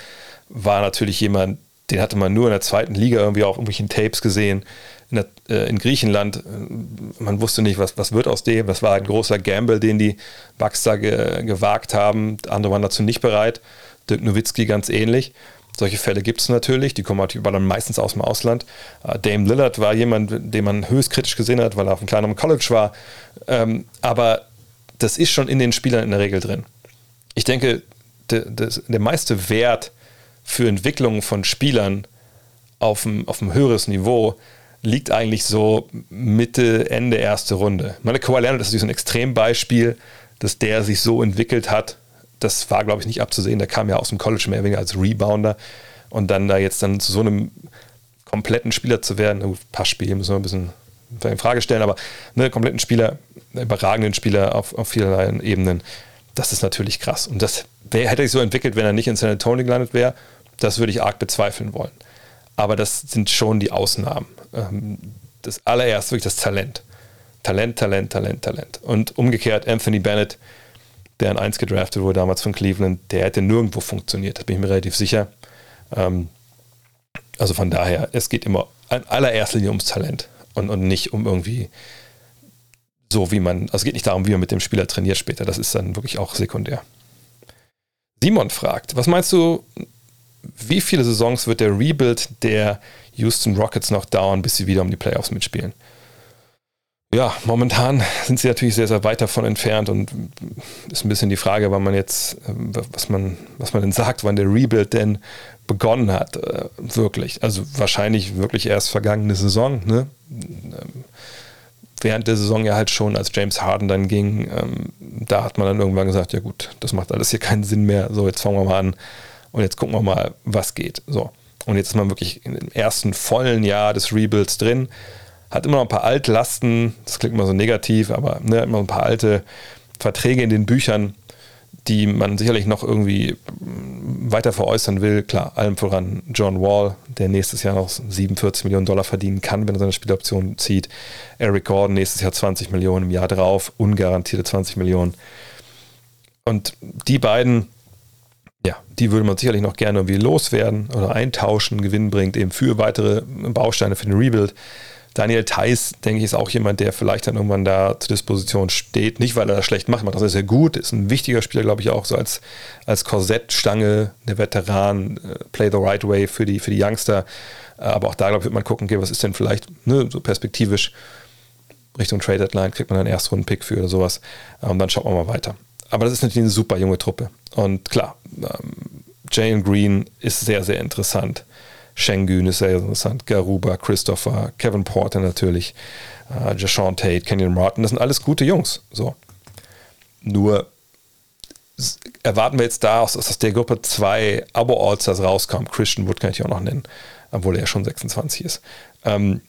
war natürlich jemand, den hatte man nur in der zweiten Liga irgendwie auch irgendwelchen Tapes gesehen. In, der, äh, in Griechenland, äh, man wusste nicht, was, was wird aus dem. Das war ein großer Gamble, den die Bucks da ge, gewagt haben. Andere waren dazu nicht bereit. Dirk Nowitzki ganz ähnlich. Solche Fälle gibt es natürlich, die kommen natürlich dann meistens aus dem Ausland. Uh, Dame Lillard war jemand, den man höchst kritisch gesehen hat, weil er auf einem kleinen College war. Ähm, aber das ist schon in den Spielern in der Regel drin. Ich denke, der, der, der meiste Wert für Entwicklungen von Spielern auf einem, auf einem höheres Niveau liegt eigentlich so Mitte, Ende erste Runde. Meine Kawhi Leonard ist so ein Extrembeispiel, dass der sich so entwickelt hat. Das war, glaube ich, nicht abzusehen. Der kam ja aus dem College mehr oder weniger als Rebounder und dann da jetzt dann zu so einem kompletten Spieler zu werden, ein paar Spiele müssen wir ein bisschen in Frage stellen, aber ne, kompletten Spieler, überragenden Spieler auf, auf vielerlei Ebenen, das ist natürlich krass. Und das wär, hätte sich so entwickelt, wenn er nicht in San Antonio gelandet wäre. Das würde ich arg bezweifeln wollen. Aber das sind schon die Ausnahmen. Ähm, das allererste wirklich das Talent. Talent, Talent, Talent, Talent. Und umgekehrt Anthony Bennett, der an 1 gedraftet wurde damals von Cleveland, der hätte nirgendwo funktioniert. Da bin ich mir relativ sicher. Ähm, also von daher, es geht immer in allererster Linie ums Talent und, und nicht um irgendwie so, wie man, also es geht nicht darum, wie man mit dem Spieler trainiert später. Das ist dann wirklich auch sekundär. Simon fragt, was meinst du, wie viele Saisons wird der Rebuild der Houston Rockets noch dauern, bis sie wieder um die Playoffs mitspielen? Ja, momentan sind sie natürlich sehr, sehr weit davon entfernt und ist ein bisschen die Frage, wann man jetzt, äh, was man, was man denn sagt, wann der Rebuild denn begonnen hat, äh, wirklich. Also wahrscheinlich wirklich erst vergangene Saison, ne? Ähm, während der Saison ja halt schon, als James Harden dann ging, ähm, da hat man dann irgendwann gesagt, ja gut, das macht alles hier keinen Sinn mehr, so jetzt fangen wir mal an und jetzt gucken wir mal, was geht. So. Und jetzt ist man wirklich im ersten vollen Jahr des Rebuilds drin hat immer noch ein paar Altlasten, das klingt immer so negativ, aber ne, immer ein paar alte Verträge in den Büchern, die man sicherlich noch irgendwie mm, weiter veräußern will. Klar, allem voran John Wall, der nächstes Jahr noch 47 Millionen Dollar verdienen kann, wenn er seine Spieloption zieht. Eric Gordon nächstes Jahr 20 Millionen im Jahr drauf, ungarantierte 20 Millionen. Und die beiden, ja, die würde man sicherlich noch gerne irgendwie loswerden oder eintauschen, Gewinn bringt eben für weitere Bausteine für den Rebuild. Daniel Theiss, denke ich, ist auch jemand, der vielleicht dann irgendwann da zur Disposition steht. Nicht, weil er das schlecht macht, macht das sehr gut, ist ein wichtiger Spieler, glaube ich, auch so als, als Korsettstange, der Veteran, äh, play the right way für die, für die Youngster. Äh, aber auch da, glaube ich, wird man gucken, okay, was ist denn vielleicht ne, so perspektivisch Richtung Trade Deadline, kriegt man einen Erstrunden-Pick für oder sowas. Und ähm, dann schaut man mal weiter. Aber das ist natürlich eine super junge Truppe. Und klar, ähm, Jalen Green ist sehr, sehr interessant. Schengen ist sehr interessant, Garuba, Christopher, Kevin Porter natürlich, äh, Jashawn Tate, Kenyon Martin, das sind alles gute Jungs. So. Nur erwarten wir jetzt da, dass aus der Gruppe zwei Abo-Allstars rauskommen. Christian Wood kann ich auch noch nennen, obwohl er ja schon 26 ist. Ähm,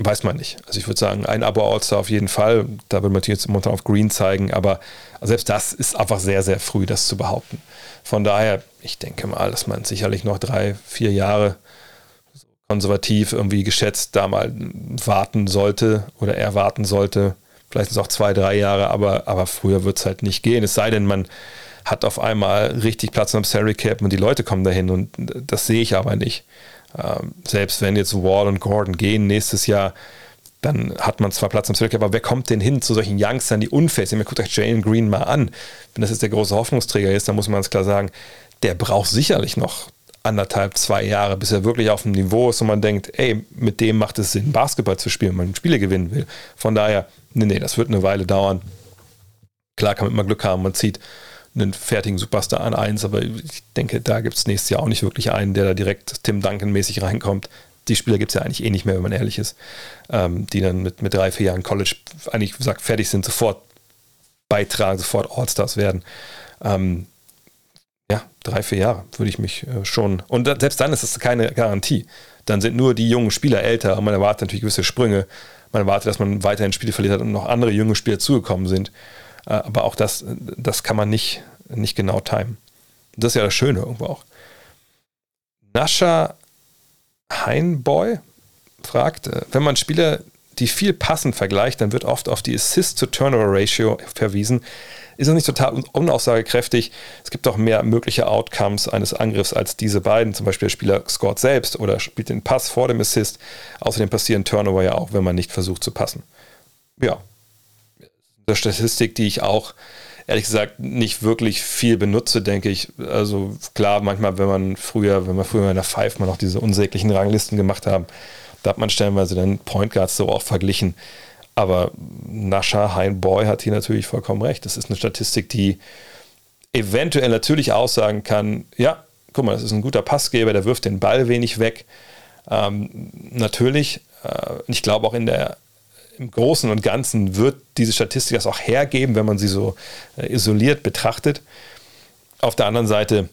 weiß man nicht. Also ich würde sagen, ein Abo-Allstar auf jeden Fall. Da würde man jetzt momentan auf Green zeigen, aber selbst das ist einfach sehr, sehr früh, das zu behaupten. Von daher, ich denke mal, dass man sicherlich noch drei, vier Jahre konservativ irgendwie geschätzt da mal warten sollte oder erwarten sollte. Vielleicht sind es auch zwei, drei Jahre, aber, aber früher wird es halt nicht gehen. Es sei denn, man hat auf einmal richtig Platz am Salary Cap und die Leute kommen dahin und das sehe ich aber nicht. Ähm, selbst wenn jetzt Wall und Gordon gehen nächstes Jahr, dann hat man zwar Platz am Cap, aber wer kommt denn hin zu solchen Youngstern, die unfair sind? Guckt euch Jalen Green mal an. Wenn das jetzt der große Hoffnungsträger ist, dann muss man ganz klar sagen, der braucht sicherlich noch anderthalb, zwei Jahre, bis er wirklich auf dem Niveau ist und man denkt, ey, mit dem macht es Sinn, Basketball zu spielen, wenn man Spiele gewinnen will. Von daher, nee, nee, das wird eine Weile dauern. Klar kann man immer Glück haben, man zieht einen fertigen Superstar an eins, aber ich denke, da gibt es nächstes Jahr auch nicht wirklich einen, der da direkt Tim Duncan-mäßig reinkommt. Die Spieler gibt es ja eigentlich eh nicht mehr, wenn man ehrlich ist, ähm, die dann mit, mit drei, vier Jahren College eigentlich, gesagt, fertig sind, sofort beitragen, sofort All-Stars werden. Ähm, ja, drei, vier Jahre würde ich mich äh, schon. Und da, selbst dann ist es keine Garantie. Dann sind nur die jungen Spieler älter und man erwartet natürlich gewisse Sprünge. Man erwartet, dass man weiterhin Spiele verliert hat und noch andere junge Spieler zugekommen sind. Äh, aber auch das, das kann man nicht, nicht genau timen. Das ist ja das Schöne irgendwo auch. Nascha Heinboy fragt, äh, wenn man Spieler, die viel passen, vergleicht, dann wird oft auf die Assist-to-Turnover-Ratio verwiesen. Ist das nicht total unaussagekräftig? Es gibt doch mehr mögliche Outcomes eines Angriffs als diese beiden. Zum Beispiel der Spieler scoret selbst oder spielt den Pass vor dem Assist. Außerdem passieren Turnover ja auch, wenn man nicht versucht zu passen. Ja. Eine Statistik, die ich auch ehrlich gesagt nicht wirklich viel benutze, denke ich. Also klar, manchmal, wenn man früher, wenn man früher in der Five mal noch diese unsäglichen Ranglisten gemacht haben, da hat man stellenweise dann Point Guards so auch verglichen. Aber Nascha Hein Boy hat hier natürlich vollkommen recht. Das ist eine Statistik, die eventuell natürlich aussagen kann, ja, guck mal, das ist ein guter Passgeber, der wirft den Ball wenig weg. Ähm, natürlich, äh, ich glaube auch in der, im Großen und Ganzen wird diese Statistik das auch hergeben, wenn man sie so äh, isoliert betrachtet. Auf der anderen Seite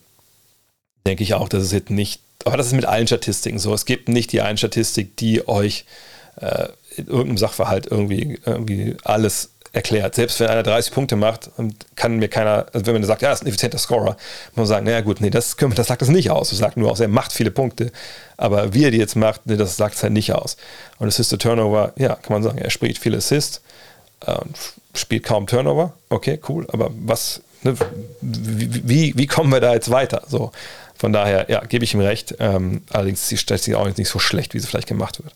denke ich auch, dass es jetzt nicht, aber das ist mit allen Statistiken so. Es gibt nicht die eine Statistik, die euch äh, in irgendeinem Sachverhalt irgendwie, irgendwie alles erklärt. Selbst wenn einer 30 Punkte macht, kann mir keiner, also wenn man sagt, ja, er ist ein effizienter Scorer, muss man sagen, naja gut, nee, das, das sagt das nicht aus. Das sagt nur aus, er macht viele Punkte. Aber wie er die jetzt macht, nee, das sagt es halt nicht aus. Und Assist to Turnover, ja, kann man sagen, er spricht viele Assists, äh, spielt kaum Turnover. Okay, cool. Aber was, ne, wie, wie, wie, kommen wir da jetzt weiter? So, von daher, ja, gebe ich ihm recht. Ähm, allerdings ist die Statistik auch nicht so schlecht, wie sie vielleicht gemacht wird.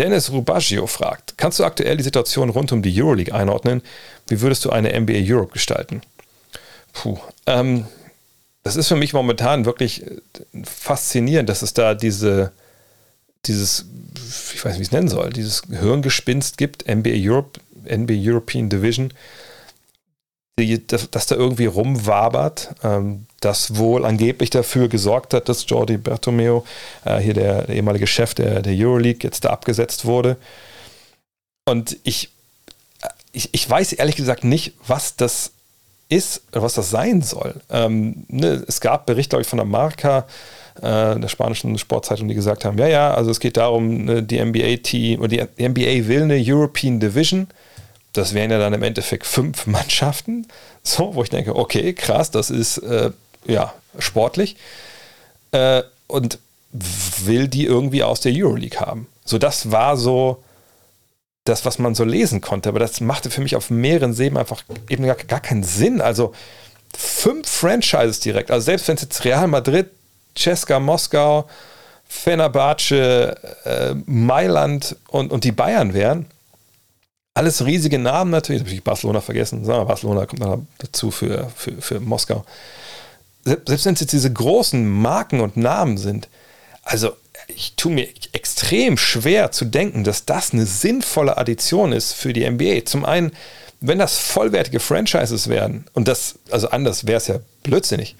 Dennis Rubaggio fragt: Kannst du aktuell die Situation rund um die Euroleague einordnen? Wie würdest du eine NBA Europe gestalten? Puh. Ähm, das ist für mich momentan wirklich äh, faszinierend, dass es da diese, dieses, ich weiß nicht, wie ich es nennen soll, dieses Hirngespinst gibt, NBA Europe, NBA European Division, dass, da irgendwie rumwabert, ähm, das wohl angeblich dafür gesorgt hat, dass Jordi Bertomeo, äh, hier der, der, ehemalige Chef der, der Euroleague, jetzt da abgesetzt wurde. Und ich, äh, ich, ich weiß ehrlich gesagt nicht, was das ist, was das sein soll. Ähm, ne, es gab Berichte, glaube ich, von der Marca, äh, der spanischen Sportzeitung, die gesagt haben, ja, ja, also es geht darum, ne, die NBA-Team oder die, die NBA will eine European Division. Das wären ja dann im Endeffekt fünf Mannschaften. So, wo ich denke, okay, krass, das ist äh, ja sportlich. Äh, und will die irgendwie aus der Euroleague haben. So, das war so das, was man so lesen konnte. Aber das machte für mich auf mehreren Seben einfach eben gar, gar keinen Sinn. Also fünf Franchises direkt. Also selbst wenn es jetzt Real Madrid, Cesca Moskau, Fenerbahce, äh, Mailand und, und die Bayern wären, alles riesige Namen natürlich. Habe ich Barcelona vergessen. Sagen wir, Barcelona kommt noch dazu für, für, für Moskau. Selbst wenn es jetzt diese großen Marken und Namen sind, also ich tue mir extrem schwer zu denken, dass das eine sinnvolle Addition ist für die NBA. Zum einen, wenn das vollwertige Franchises werden, und das, also anders wäre es ja blödsinnig,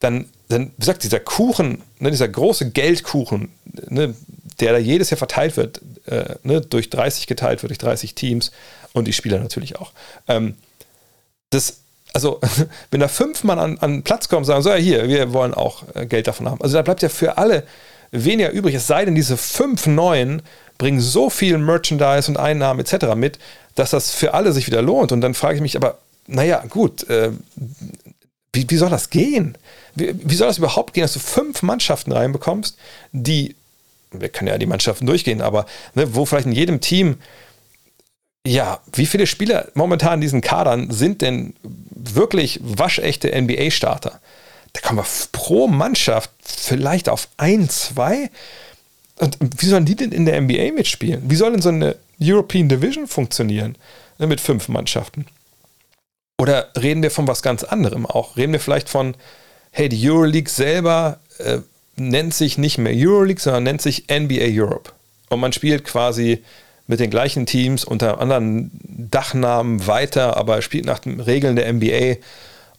dann, dann, wie gesagt, dieser Kuchen, ne, dieser große Geldkuchen, ne, der da jedes Jahr verteilt wird, äh, ne, durch 30 geteilt wird, durch 30 Teams und die Spieler natürlich auch. Ähm, das, also, wenn da fünf Mann an, an Platz kommen und sagen, so, ja, hier, wir wollen auch äh, Geld davon haben. Also, da bleibt ja für alle weniger übrig, es sei denn, diese fünf neuen bringen so viel Merchandise und Einnahmen etc. mit, dass das für alle sich wieder lohnt. Und dann frage ich mich aber, naja, gut, äh, wie, wie soll das gehen? Wie, wie soll das überhaupt gehen, dass du fünf Mannschaften reinbekommst, die, wir können ja die Mannschaften durchgehen, aber ne, wo vielleicht in jedem Team ja, wie viele Spieler momentan in diesen Kadern sind denn wirklich waschechte NBA-Starter? Da kommen wir pro Mannschaft vielleicht auf ein, zwei. Und wie sollen die denn in der NBA mitspielen? Wie soll denn so eine European Division funktionieren ne, mit fünf Mannschaften? Oder reden wir von was ganz anderem auch? Reden wir vielleicht von, hey, die Euroleague selber äh, nennt sich nicht mehr Euroleague, sondern nennt sich NBA Europe. Und man spielt quasi mit den gleichen Teams unter anderen Dachnamen weiter, aber spielt nach den Regeln der NBA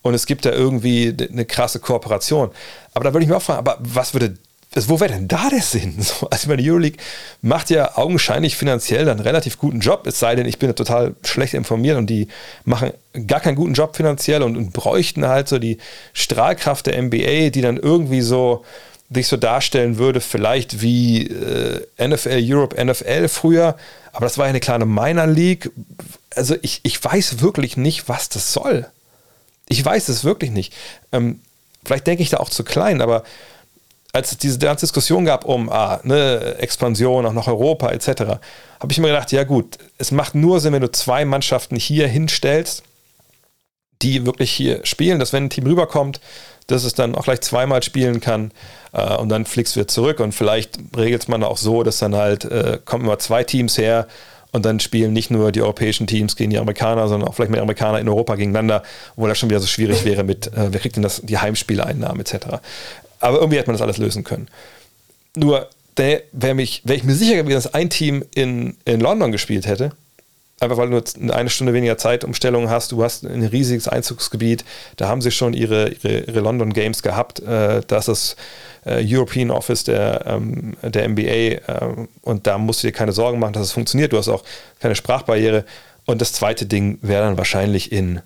und es gibt da irgendwie eine krasse Kooperation. Aber da würde ich mir auch fragen, aber was würde also wo wäre denn da der Sinn? So, also meine Euroleague macht ja augenscheinlich finanziell einen relativ guten Job, es sei denn, ich bin total schlecht informiert und die machen gar keinen guten Job finanziell und, und bräuchten halt so die Strahlkraft der NBA, die dann irgendwie so sich so darstellen würde, vielleicht wie äh, NFL Europe, NFL früher, aber das war ja eine kleine Minor League. Also ich, ich weiß wirklich nicht, was das soll. Ich weiß es wirklich nicht. Ähm, vielleicht denke ich da auch zu klein, aber als es diese ganze Diskussion gab um ah, ne, Expansion auch nach Europa etc., habe ich mir gedacht, ja gut, es macht nur Sinn, wenn du zwei Mannschaften hier hinstellst, die wirklich hier spielen, dass wenn ein Team rüberkommt, dass es dann auch gleich zweimal spielen kann äh, und dann fliegst du wieder zurück und vielleicht regelt man auch so, dass dann halt äh, kommen immer zwei Teams her und dann spielen nicht nur die europäischen Teams gegen die Amerikaner, sondern auch vielleicht mit Amerikaner in Europa gegeneinander, obwohl das schon wieder so schwierig wäre mit, äh, wer kriegt denn das, die Heimspieleinnahmen etc. Aber irgendwie hätte man das alles lösen können. Nur wäre wär ich mir sicher gewesen, dass ein Team in, in London gespielt hätte, einfach weil du eine Stunde weniger Zeitumstellung hast, du hast ein riesiges Einzugsgebiet, da haben sie schon ihre, ihre, ihre London Games gehabt, äh, da ist das äh, European Office der, ähm, der NBA äh, und da musst du dir keine Sorgen machen, dass es funktioniert, du hast auch keine Sprachbarriere. Und das zweite Ding wäre dann wahrscheinlich in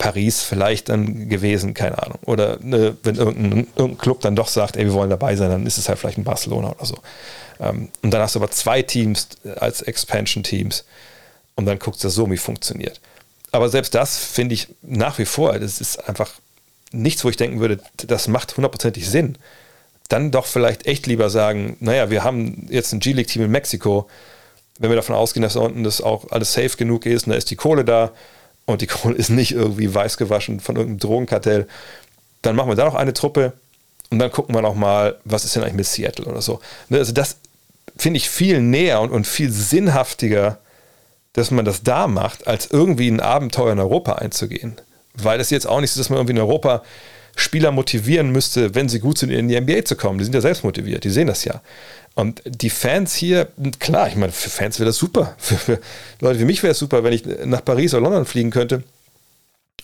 Paris vielleicht dann gewesen, keine Ahnung. Oder ne, wenn irgendein, irgendein, Club dann doch sagt, ey, wir wollen dabei sein, dann ist es halt vielleicht in Barcelona oder so. Ähm, und dann hast du aber zwei Teams als Expansion-Teams und dann guckst du so, wie funktioniert. Aber selbst das finde ich nach wie vor, das ist einfach nichts, wo ich denken würde, das macht hundertprozentig Sinn. Dann doch vielleicht echt lieber sagen, naja, wir haben jetzt ein G-League-Team in Mexiko, wenn wir davon ausgehen, dass da unten das auch alles safe genug ist und da ist die Kohle da und die Kohle ist nicht irgendwie weiß gewaschen von irgendeinem Drogenkartell, dann machen wir da noch eine Truppe und dann gucken wir noch mal, was ist denn eigentlich mit Seattle oder so. Ne, also das finde ich viel näher und, und viel sinnhaftiger, dass man das da macht, als irgendwie ein Abenteuer in Europa einzugehen. Weil es jetzt auch nicht so ist, dass man irgendwie in Europa Spieler motivieren müsste, wenn sie gut sind, in die NBA zu kommen. Die sind ja selbst motiviert, die sehen das ja. Und die Fans hier, klar, ich meine, für Fans wäre das super. Für, für Leute wie mich wäre es super, wenn ich nach Paris oder London fliegen könnte,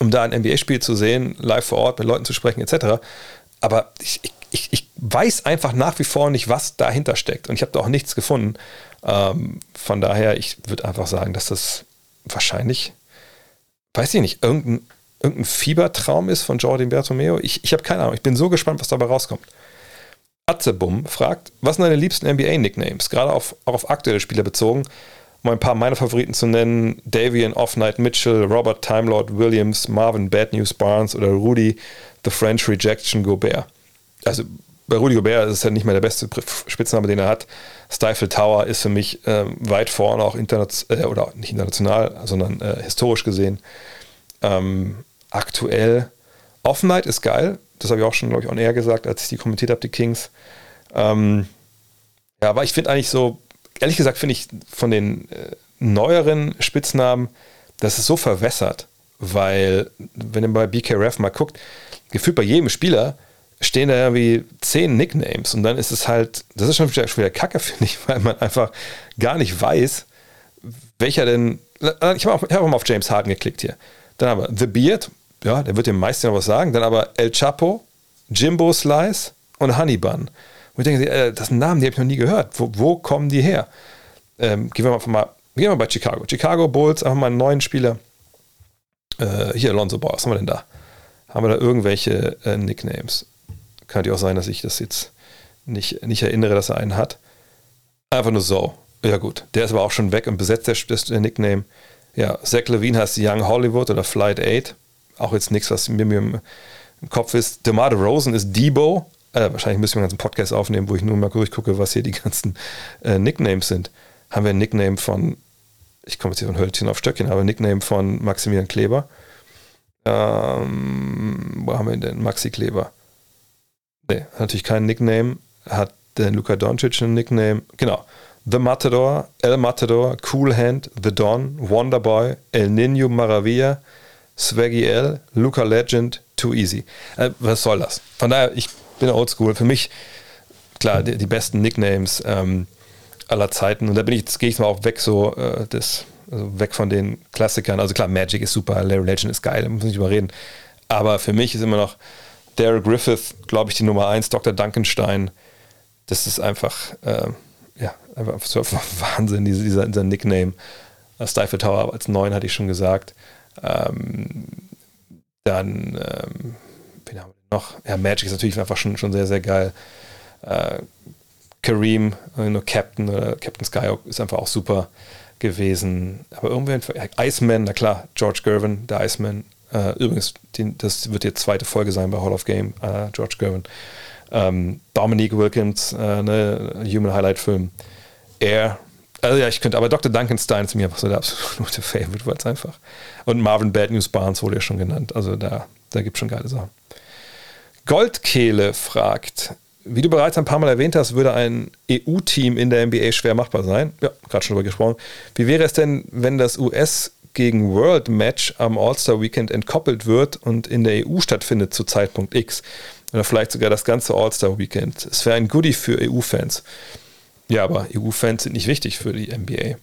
um da ein NBA-Spiel zu sehen, live vor Ort mit Leuten zu sprechen, etc. Aber ich, ich, ich weiß einfach nach wie vor nicht, was dahinter steckt. Und ich habe da auch nichts gefunden. Ähm, von daher, ich würde einfach sagen, dass das wahrscheinlich, weiß ich nicht, irgendein, irgendein Fiebertraum ist von Jordi Bertomeo. Ich, ich habe keine Ahnung. Ich bin so gespannt, was dabei rauskommt. Atzebum fragt, was sind deine liebsten NBA-Nicknames? Gerade auf, auch auf aktuelle Spieler bezogen. Um ein paar meiner Favoriten zu nennen: Davian Off-Night Mitchell, Robert Timelord Williams, Marvin Bad News Barnes oder Rudy The French Rejection Gobert. Also bei Rudy Gobert ist es ja nicht mehr der beste Spitzname, den er hat. Stifle Tower ist für mich ähm, weit vorne, auch international, äh, oder nicht international, sondern äh, historisch gesehen. Ähm, aktuell, Off-Night ist geil. Das habe ich auch schon, glaube ich, on air gesagt, als ich die kommentiert habe, die Kings. Ähm, ja, aber ich finde eigentlich so, ehrlich gesagt, finde ich von den äh, neueren Spitznamen, das ist so verwässert, weil, wenn ihr bei BKRF mal guckt, gefühlt bei jedem Spieler stehen da irgendwie zehn Nicknames und dann ist es halt, das ist schon wieder, schon wieder Kacke, finde ich, weil man einfach gar nicht weiß, welcher denn. Ich habe auch, hab auch mal auf James Harden geklickt hier. Dann aber The Beard, ja, der wird dem meisten noch was sagen. Dann aber El Chapo, Jimbo Slice und Honey Bun. Und ich denke, äh, das sind Namen, die habe ich noch nie gehört. Wo, wo kommen die her? Ähm, gehen wir einfach mal, gehen wir mal bei Chicago. Chicago Bulls, einfach mal einen neuen Spieler. Äh, hier, Alonso Ball, was haben wir denn da? Haben wir da irgendwelche äh, Nicknames? Könnte auch sein, dass ich das jetzt nicht, nicht erinnere, dass er einen hat. Einfach nur so. Ja, gut. Der ist aber auch schon weg und besetzt der, der Nickname. Ja, Zach Levine heißt Young Hollywood oder Flight 8. Auch jetzt nichts, was mir, mir im, Kopf ist. DeMar Rosen ist Debo. Äh, wahrscheinlich müssen wir einen ganzen Podcast aufnehmen, wo ich nur mal durchgucke, was hier die ganzen äh, Nicknames sind. Haben wir ein Nickname von, ich komme jetzt hier von Hölzchen auf Stöckchen, aber ein Nickname von Maximilian Kleber. Ähm, wo haben wir denn? Maxi Kleber. Nee, natürlich kein Nickname. Hat der Luka Doncic ein Nickname? Genau. The Matador, El Matador, Cool Hand, The Don, Wonderboy, El Nino Maravilla, Swaggy L, Luca Legend, Too Easy. Äh, was soll das? Von daher, ich bin oldschool. Für mich, klar, die, die besten Nicknames ähm, aller Zeiten. Und da bin ich, jetzt gehe ich mal auch weg, so äh, das, also weg von den Klassikern. Also klar, Magic ist super, Larry Legend ist geil, da muss ich nicht überreden. Aber für mich ist immer noch Daryl Griffith, glaube ich, die Nummer 1, Dr. Duncanstein. Das ist einfach, äh, ja, einfach Wahnsinn, dieser, dieser, Nickname. Stifle Tower als 9 hatte ich schon gesagt. Ähm, dann, ähm, wen haben wir noch? Ja, Magic ist natürlich einfach schon, schon sehr, sehr geil. Äh, Kareem, nur Captain oder Captain Skyhawk ist einfach auch super gewesen. Aber irgendwann, Iceman, na klar, George Gervin, der Iceman. Äh, übrigens, den, das wird die zweite Folge sein bei Hall of Game, äh, George Gervin. Ähm, Dominique Wilkins, äh, ne, Human Highlight Film. Er, also ja, ich könnte, aber Dr. Duncanstein ist mir einfach so der absolute Favorite, weil es einfach. Und Marvin Bad News Barnes wurde ja schon genannt. Also da, da gibt es schon geile Sachen. Goldkehle fragt, wie du bereits ein paar Mal erwähnt hast, würde ein EU-Team in der NBA schwer machbar sein. Ja, gerade schon darüber gesprochen. Wie wäre es denn, wenn das US gegen World Match am All-Star Weekend entkoppelt wird und in der EU stattfindet zu Zeitpunkt X? Oder vielleicht sogar das ganze All-Star Weekend. Es wäre ein Goodie für EU-Fans. Ja, aber EU-Fans sind nicht wichtig für die NBA.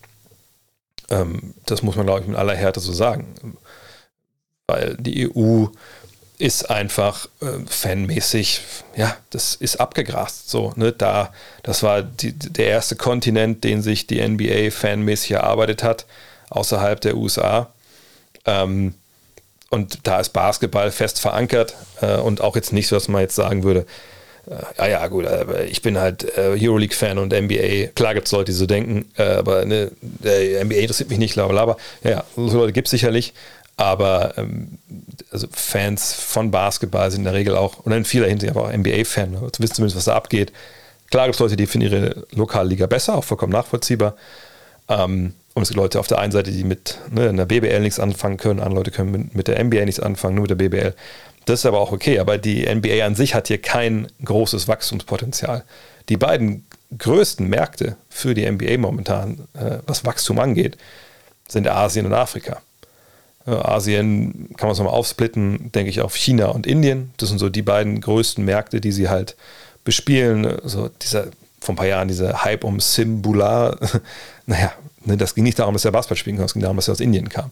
Ähm, das muss man, glaube ich, mit aller Härte so sagen. Weil die EU ist einfach äh, fanmäßig, ja, das ist abgegrast. So, ne? Da, das war die, der erste Kontinent, den sich die NBA fanmäßig erarbeitet hat, außerhalb der USA. Ähm, und da ist Basketball fest verankert äh, und auch jetzt nicht so, dass man jetzt sagen würde, ja, ja, gut, aber ich bin halt äh, Euroleague-Fan und NBA. Klar gibt es Leute, die so denken, äh, aber ne, NBA interessiert mich nicht, aber ja, ja, so Leute gibt es sicherlich. Aber ähm, also Fans von Basketball sind in der Regel auch, und in vieler Hinsicht aber auch NBA-Fan, ne? wissen zumindest, was da abgeht. Klar gibt es Leute, die finden ihre Lokalliga besser, auch vollkommen nachvollziehbar. Ähm, und es gibt Leute auf der einen Seite, die mit ne, einer BBL nichts anfangen können, andere Leute können mit der NBA nichts anfangen, nur mit der BBL. Das ist aber auch okay, aber die NBA an sich hat hier kein großes Wachstumspotenzial. Die beiden größten Märkte für die NBA momentan, äh, was Wachstum angeht, sind Asien und Afrika. Äh, Asien kann man es nochmal aufsplitten, denke ich, auf China und Indien. Das sind so die beiden größten Märkte, die sie halt bespielen. So dieser, vor ein paar Jahren dieser Hype um Simbula, naja, das ging nicht darum, dass er Basketball spielen kann, es ging darum, dass er aus Indien kam.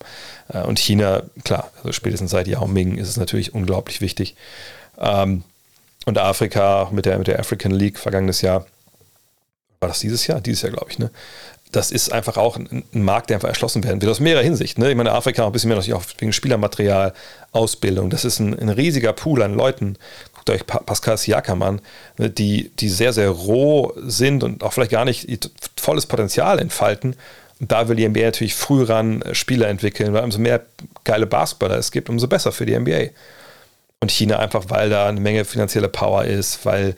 Äh, und China, klar, also spätestens seit Yao Ming ist es natürlich unglaublich wichtig. Ähm, und Afrika mit der, mit der African League vergangenes Jahr, war das dieses Jahr? Dieses Jahr, glaube ich, ne? Das ist einfach auch ein, Markt, der einfach erschlossen werden wird, aus mehrerer Hinsicht. Ne? Ich meine, Afrika ein bisschen mehr natürlich auch wegen Spielermaterial, Ausbildung. Das ist ein, ein riesiger Pool an Leuten. Guckt euch Pascal Siakam an, ne? die, die sehr, sehr roh sind und auch vielleicht gar nicht volles Potenzial entfalten. Da will die NBA natürlich früh ran äh, Spieler entwickeln, weil umso mehr geile Basketballer es gibt, umso besser für die NBA. Und China einfach, weil da eine Menge finanzielle Power ist, weil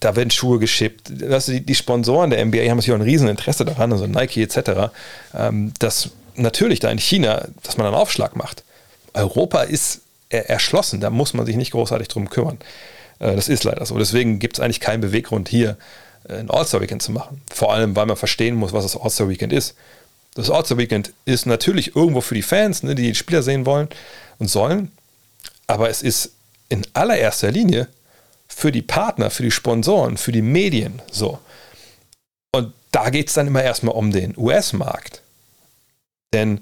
da werden Schuhe geschippt. Also die, die, Sponsoren der NBA haben natürlich auch ein Rieseninteresse daran, also Nike etc., ähm, dass natürlich da in China, dass man einen Aufschlag macht. Europa ist erschlossen, da muss man sich nicht großartig drum kümmern. Äh, das ist leider so. Deswegen gibt es eigentlich keinen Beweggrund hier, äh, ein All-Star-Weekend zu machen. Vor allem, weil man verstehen muss, was das All-Star-Weekend ist. Das All-Star-Weekend ist natürlich irgendwo für die Fans, ne, die die Spieler sehen wollen und sollen, aber es ist in allererster Linie für die Partner, für die Sponsoren, für die Medien so. Und da geht es dann immer erstmal um den US-Markt. Denn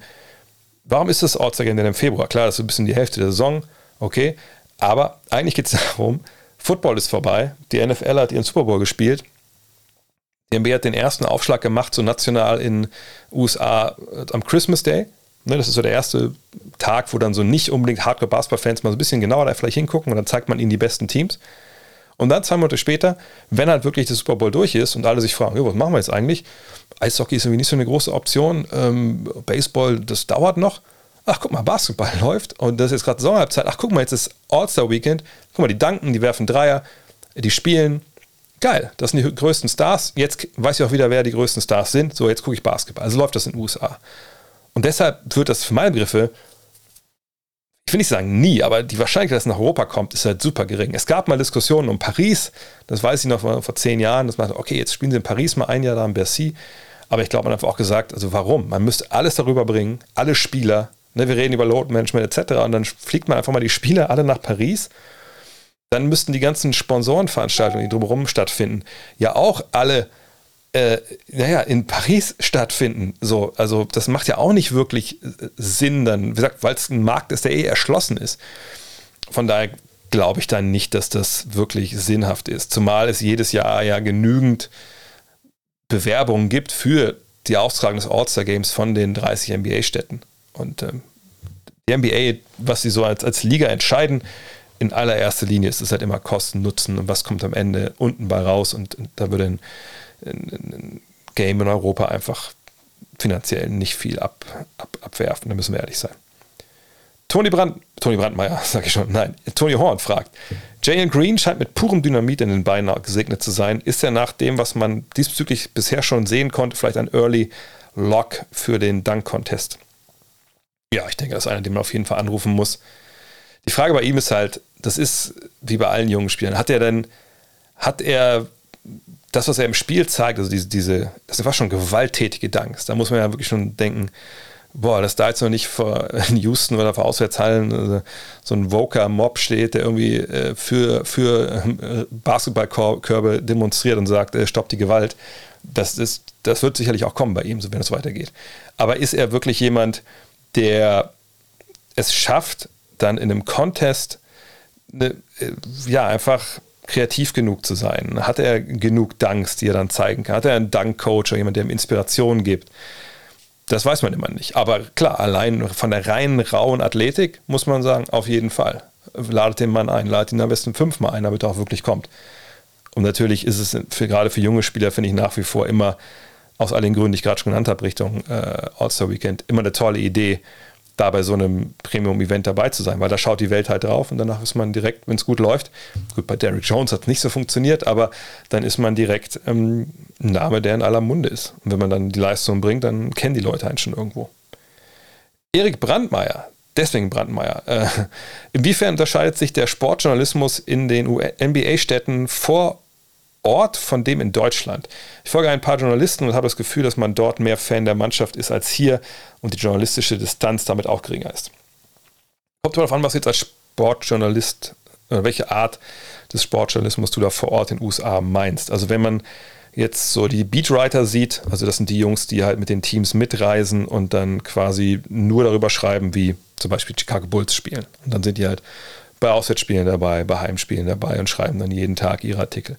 warum ist das All-Star Game denn im Februar? Klar, das ist ein bisschen die Hälfte der Saison, okay. Aber eigentlich geht es darum, Football ist vorbei, die NFL hat ihren Super Bowl gespielt. Die NBA hat den ersten Aufschlag gemacht, so national in USA äh, am Christmas Day. Ne, das ist so der erste Tag, wo dann so nicht unbedingt Hardcore-Basketball-Fans mal so ein bisschen genauer da vielleicht hingucken und dann zeigt man ihnen die besten Teams. Und dann zwei Monate später, wenn halt wirklich der Super Bowl durch ist und alle sich fragen, was machen wir jetzt eigentlich? Eishockey ist irgendwie nicht so eine große Option. Ähm, Baseball, das dauert noch. Ach, guck mal, Basketball läuft und das ist jetzt gerade Sommerhalbzeit. Ach, guck mal, jetzt ist All-Star-Weekend. Guck mal, die danken, die werfen Dreier, die spielen. Geil, das sind die größten Stars. Jetzt weiß ich auch wieder, wer die größten Stars sind. So, jetzt gucke ich Basketball. Also läuft das in den USA. Und deshalb wird das für meine Begriffe ich will nicht sagen nie, aber die Wahrscheinlichkeit, dass es nach Europa kommt, ist halt super gering. Es gab mal Diskussionen um Paris, das weiß ich noch vor zehn Jahren, dass man dachte, okay, jetzt spielen sie in Paris mal ein Jahr da in Bercy. Aber ich glaube, man hat auch gesagt, also warum? Man müsste alles darüber bringen, alle Spieler, ne, wir reden über Load Management etc. Und dann fliegt man einfach mal die Spieler alle nach Paris. Dann müssten die ganzen Sponsorenveranstaltungen, die drumherum stattfinden, ja auch alle äh, naja, in Paris stattfinden. So, also das macht ja auch nicht wirklich äh, Sinn dann, wie gesagt, weil es ein Markt ist, der eh erschlossen ist. Von daher glaube ich dann nicht, dass das wirklich sinnhaft ist. Zumal es jedes Jahr ja genügend Bewerbungen gibt für die Austragung des All-Star Games von den 30 NBA-Städten. Und ähm, die NBA, was sie so als, als Liga entscheiden, in allererster Linie ist es halt immer Kosten, Nutzen und was kommt am Ende unten bei raus. Und, da würde ein ein, ein Game in Europa einfach finanziell nicht viel ab, ab, abwerfen, da müssen wir ehrlich sein. Tony Brand, Tony Brandmeier, sag ich schon, nein, Tony Horn fragt, Jalen Green scheint mit purem Dynamit in den Beinen gesegnet zu sein. Ist er nach dem, was man diesbezüglich bisher schon sehen konnte, vielleicht ein Early Lock für den Dunk-Contest? Ja, ich denke, das ist einer, den man auf jeden Fall anrufen muss. Die Frage bei ihm ist halt, das ist wie bei allen jungen Spielern, hat er denn, hat er das, was er im Spiel zeigt, also diese, diese das fast schon gewalttätige Danks. Da muss man ja wirklich schon denken, boah, dass da jetzt noch nicht vor Houston oder vor Auswärtshallen also so ein Voker-Mob steht, der irgendwie äh, für, für äh, Basketballkörbe demonstriert und sagt, äh, stoppt die Gewalt. Das, ist, das wird sicherlich auch kommen bei ihm, wenn es weitergeht. Aber ist er wirklich jemand, der es schafft, dann in einem Contest eine, äh, ja, einfach kreativ genug zu sein? Hat er genug Danks, die er dann zeigen kann? Hat er einen Dank-Coach oder jemand, der ihm Inspiration gibt? Das weiß man immer nicht. Aber klar, allein von der reinen, rauen Athletik muss man sagen, auf jeden Fall. Ladet den Mann ein, ladet ihn am besten fünfmal ein, damit er auch wirklich kommt. Und natürlich ist es für, gerade für junge Spieler, finde ich nach wie vor immer, aus all den Gründen, die ich gerade schon genannt habe, Richtung äh, All-Star Weekend, immer eine tolle Idee, da bei so einem Premium-Event dabei zu sein, weil da schaut die Welt halt drauf und danach ist man direkt, wenn es gut läuft, gut, bei Derrick Jones hat es nicht so funktioniert, aber dann ist man direkt ähm, ein Name, der in aller Munde ist. Und wenn man dann die Leistung bringt, dann kennen die Leute einen schon irgendwo. Erik Brandmeier, deswegen Brandmeier, äh, inwiefern unterscheidet sich der Sportjournalismus in den NBA-Städten vor Ort von dem in Deutschland. Ich folge ein paar Journalisten und habe das Gefühl, dass man dort mehr Fan der Mannschaft ist als hier und die journalistische Distanz damit auch geringer ist. Kommt darauf an, was jetzt als Sportjournalist, äh, welche Art des Sportjournalismus du da vor Ort in den USA meinst. Also wenn man jetzt so die Beatwriter sieht, also das sind die Jungs, die halt mit den Teams mitreisen und dann quasi nur darüber schreiben, wie zum Beispiel Chicago Bulls spielen. Und dann sind die halt bei Auswärtsspielen dabei, bei Heimspielen dabei und schreiben dann jeden Tag ihre Artikel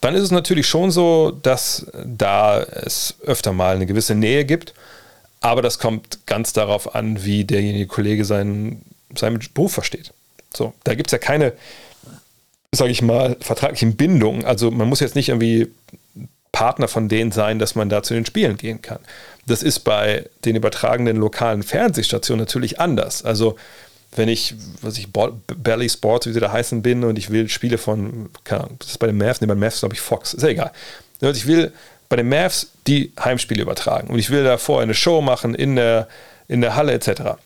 dann ist es natürlich schon so, dass da es öfter mal eine gewisse Nähe gibt. Aber das kommt ganz darauf an, wie derjenige Kollege seinen, seinen Beruf versteht. So, da gibt es ja keine, sage ich mal, vertraglichen Bindungen. Also man muss jetzt nicht irgendwie Partner von denen sein, dass man da zu den Spielen gehen kann. Das ist bei den übertragenen lokalen Fernsehstationen natürlich anders. Also wenn ich, was ich, Belly Sports, wie sie da heißen, bin und ich will Spiele von, keine Ahnung, das ist bei den Mavs, ne, bei den Mavs glaube ich Fox, ist ja egal. Also ich will bei den Mavs die Heimspiele übertragen und ich will da vorher eine Show machen in der, in der Halle etc.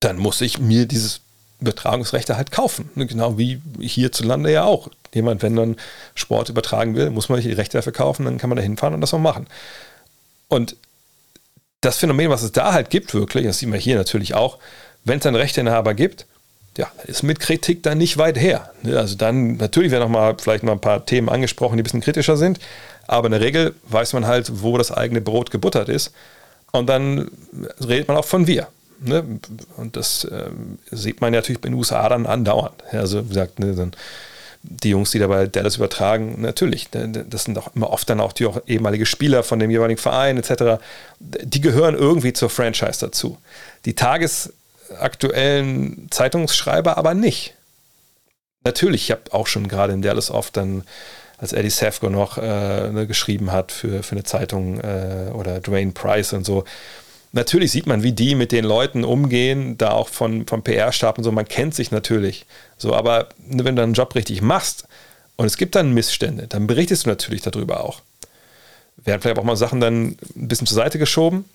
Dann muss ich mir dieses Übertragungsrechte halt kaufen. Ne, genau wie hierzulande ja auch. Jemand, wenn dann Sport übertragen will, muss man sich die Rechte dafür kaufen, dann kann man da hinfahren und das auch machen. Und das Phänomen, was es da halt gibt, wirklich, das sieht man hier natürlich auch, wenn es einen Rechteinhaber gibt, ja, ist mit Kritik dann nicht weit her. Ne, also dann, natürlich werden noch mal vielleicht mal ein paar Themen angesprochen, die ein bisschen kritischer sind, aber in der Regel weiß man halt, wo das eigene Brot gebuttert ist. Und dann redet man auch von wir. Ne? Und das äh, sieht man natürlich in den USA dann andauernd. Also wie gesagt, ne, dann die Jungs, die dabei Dallas übertragen, natürlich, ne, das sind auch immer oft dann auch die auch ehemalige Spieler von dem jeweiligen Verein etc. Die gehören irgendwie zur Franchise dazu. Die Tages aktuellen Zeitungsschreiber aber nicht. Natürlich, ich habe auch schon gerade in Dallas oft dann, als Eddie Safko noch äh, ne, geschrieben hat für, für eine Zeitung äh, oder Dwayne Price und so. Natürlich sieht man, wie die mit den Leuten umgehen, da auch von, vom PR-Stab und so. Man kennt sich natürlich. So, aber wenn du deinen Job richtig machst und es gibt dann Missstände, dann berichtest du natürlich darüber auch. Werden vielleicht auch mal Sachen dann ein bisschen zur Seite geschoben,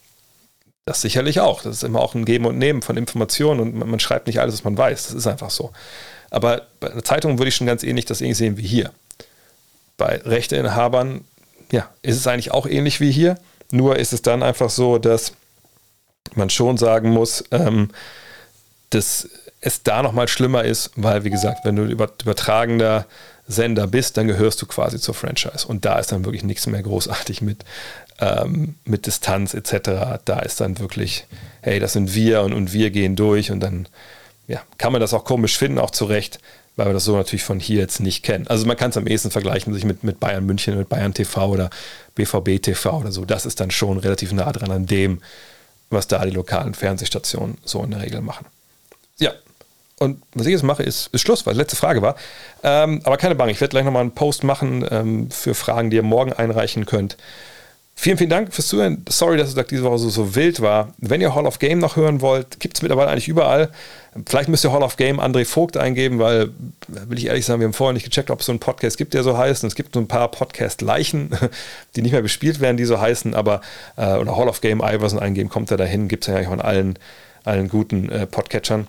das sicherlich auch. Das ist immer auch ein Geben und Nehmen von Informationen und man, man schreibt nicht alles, was man weiß. Das ist einfach so. Aber bei einer Zeitung würde ich schon ganz ähnlich das ähnlich sehen wie hier. Bei Rechteinhabern, ja, ist es eigentlich auch ähnlich wie hier. Nur ist es dann einfach so, dass man schon sagen muss, ähm, dass es da nochmal schlimmer ist, weil, wie gesagt, wenn du übertragender Sender bist, dann gehörst du quasi zur Franchise. Und da ist dann wirklich nichts mehr großartig mit ähm, mit Distanz etc. Da ist dann wirklich, hey, das sind wir und, und wir gehen durch und dann ja, kann man das auch komisch finden, auch zu Recht, weil wir das so natürlich von hier jetzt nicht kennen. Also man kann es am ehesten vergleichen sich mit, mit Bayern München, mit Bayern TV oder BVB TV oder so. Das ist dann schon relativ nah dran an dem, was da die lokalen Fernsehstationen so in der Regel machen. Ja, und was ich jetzt mache, ist, ist Schluss, weil letzte Frage war. Ähm, aber keine Bange, ich werde gleich nochmal einen Post machen ähm, für Fragen, die ihr morgen einreichen könnt. Vielen, vielen Dank fürs Zuhören. Sorry, dass es diese Woche so, so wild war. Wenn ihr Hall of Game noch hören wollt, gibt es mittlerweile eigentlich überall. Vielleicht müsst ihr Hall of Game André Vogt eingeben, weil, will ich ehrlich sagen, wir haben vorher nicht gecheckt, ob es so einen Podcast gibt, der so heißt. Und es gibt so ein paar Podcast-Leichen, die nicht mehr bespielt werden, die so heißen, aber äh, oder Hall of Game Iverson eingeben, kommt er dahin, gibt es ja eigentlich auch in allen, allen guten äh, Podcatchern.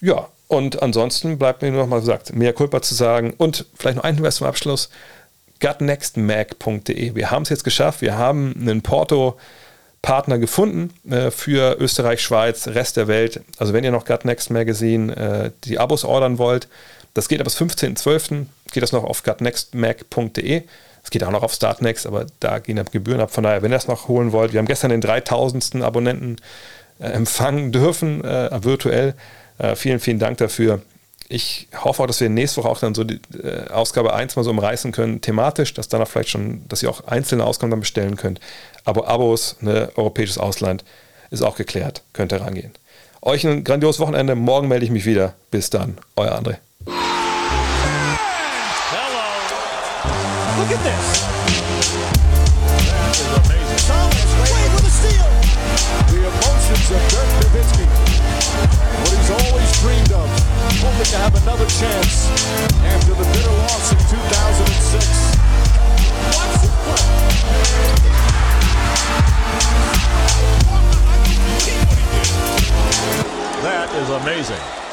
Ja, und ansonsten bleibt mir nur noch mal gesagt, mehr Culpa zu sagen und vielleicht noch ein Hinweis zum Abschluss gutnextmag.de. Wir haben es jetzt geschafft. Wir haben einen Porto-Partner gefunden äh, für Österreich, Schweiz, Rest der Welt. Also wenn ihr noch Gutnext Magazine äh, die Abos ordern wollt, das geht ab bis 15.12. geht das noch auf gutnextmag.de. Es geht auch noch auf Startnext, aber da gehen dann Gebühren ab. Von daher, wenn ihr das noch holen wollt, wir haben gestern den 3000. Abonnenten äh, empfangen dürfen, äh, virtuell. Äh, vielen, vielen Dank dafür ich hoffe auch, dass wir nächste Woche auch dann so die äh, Ausgabe 1 mal so umreißen können, thematisch, dass danach vielleicht schon, dass ihr auch einzelne Ausgaben dann bestellen könnt. Aber Abos, ne, europäisches Ausland, ist auch geklärt, könnt ihr rangehen. Euch ein grandioses Wochenende. Morgen melde ich mich wieder. Bis dann, euer André. Hello. Look at this. have another chance after the bitter loss 2006. That is amazing.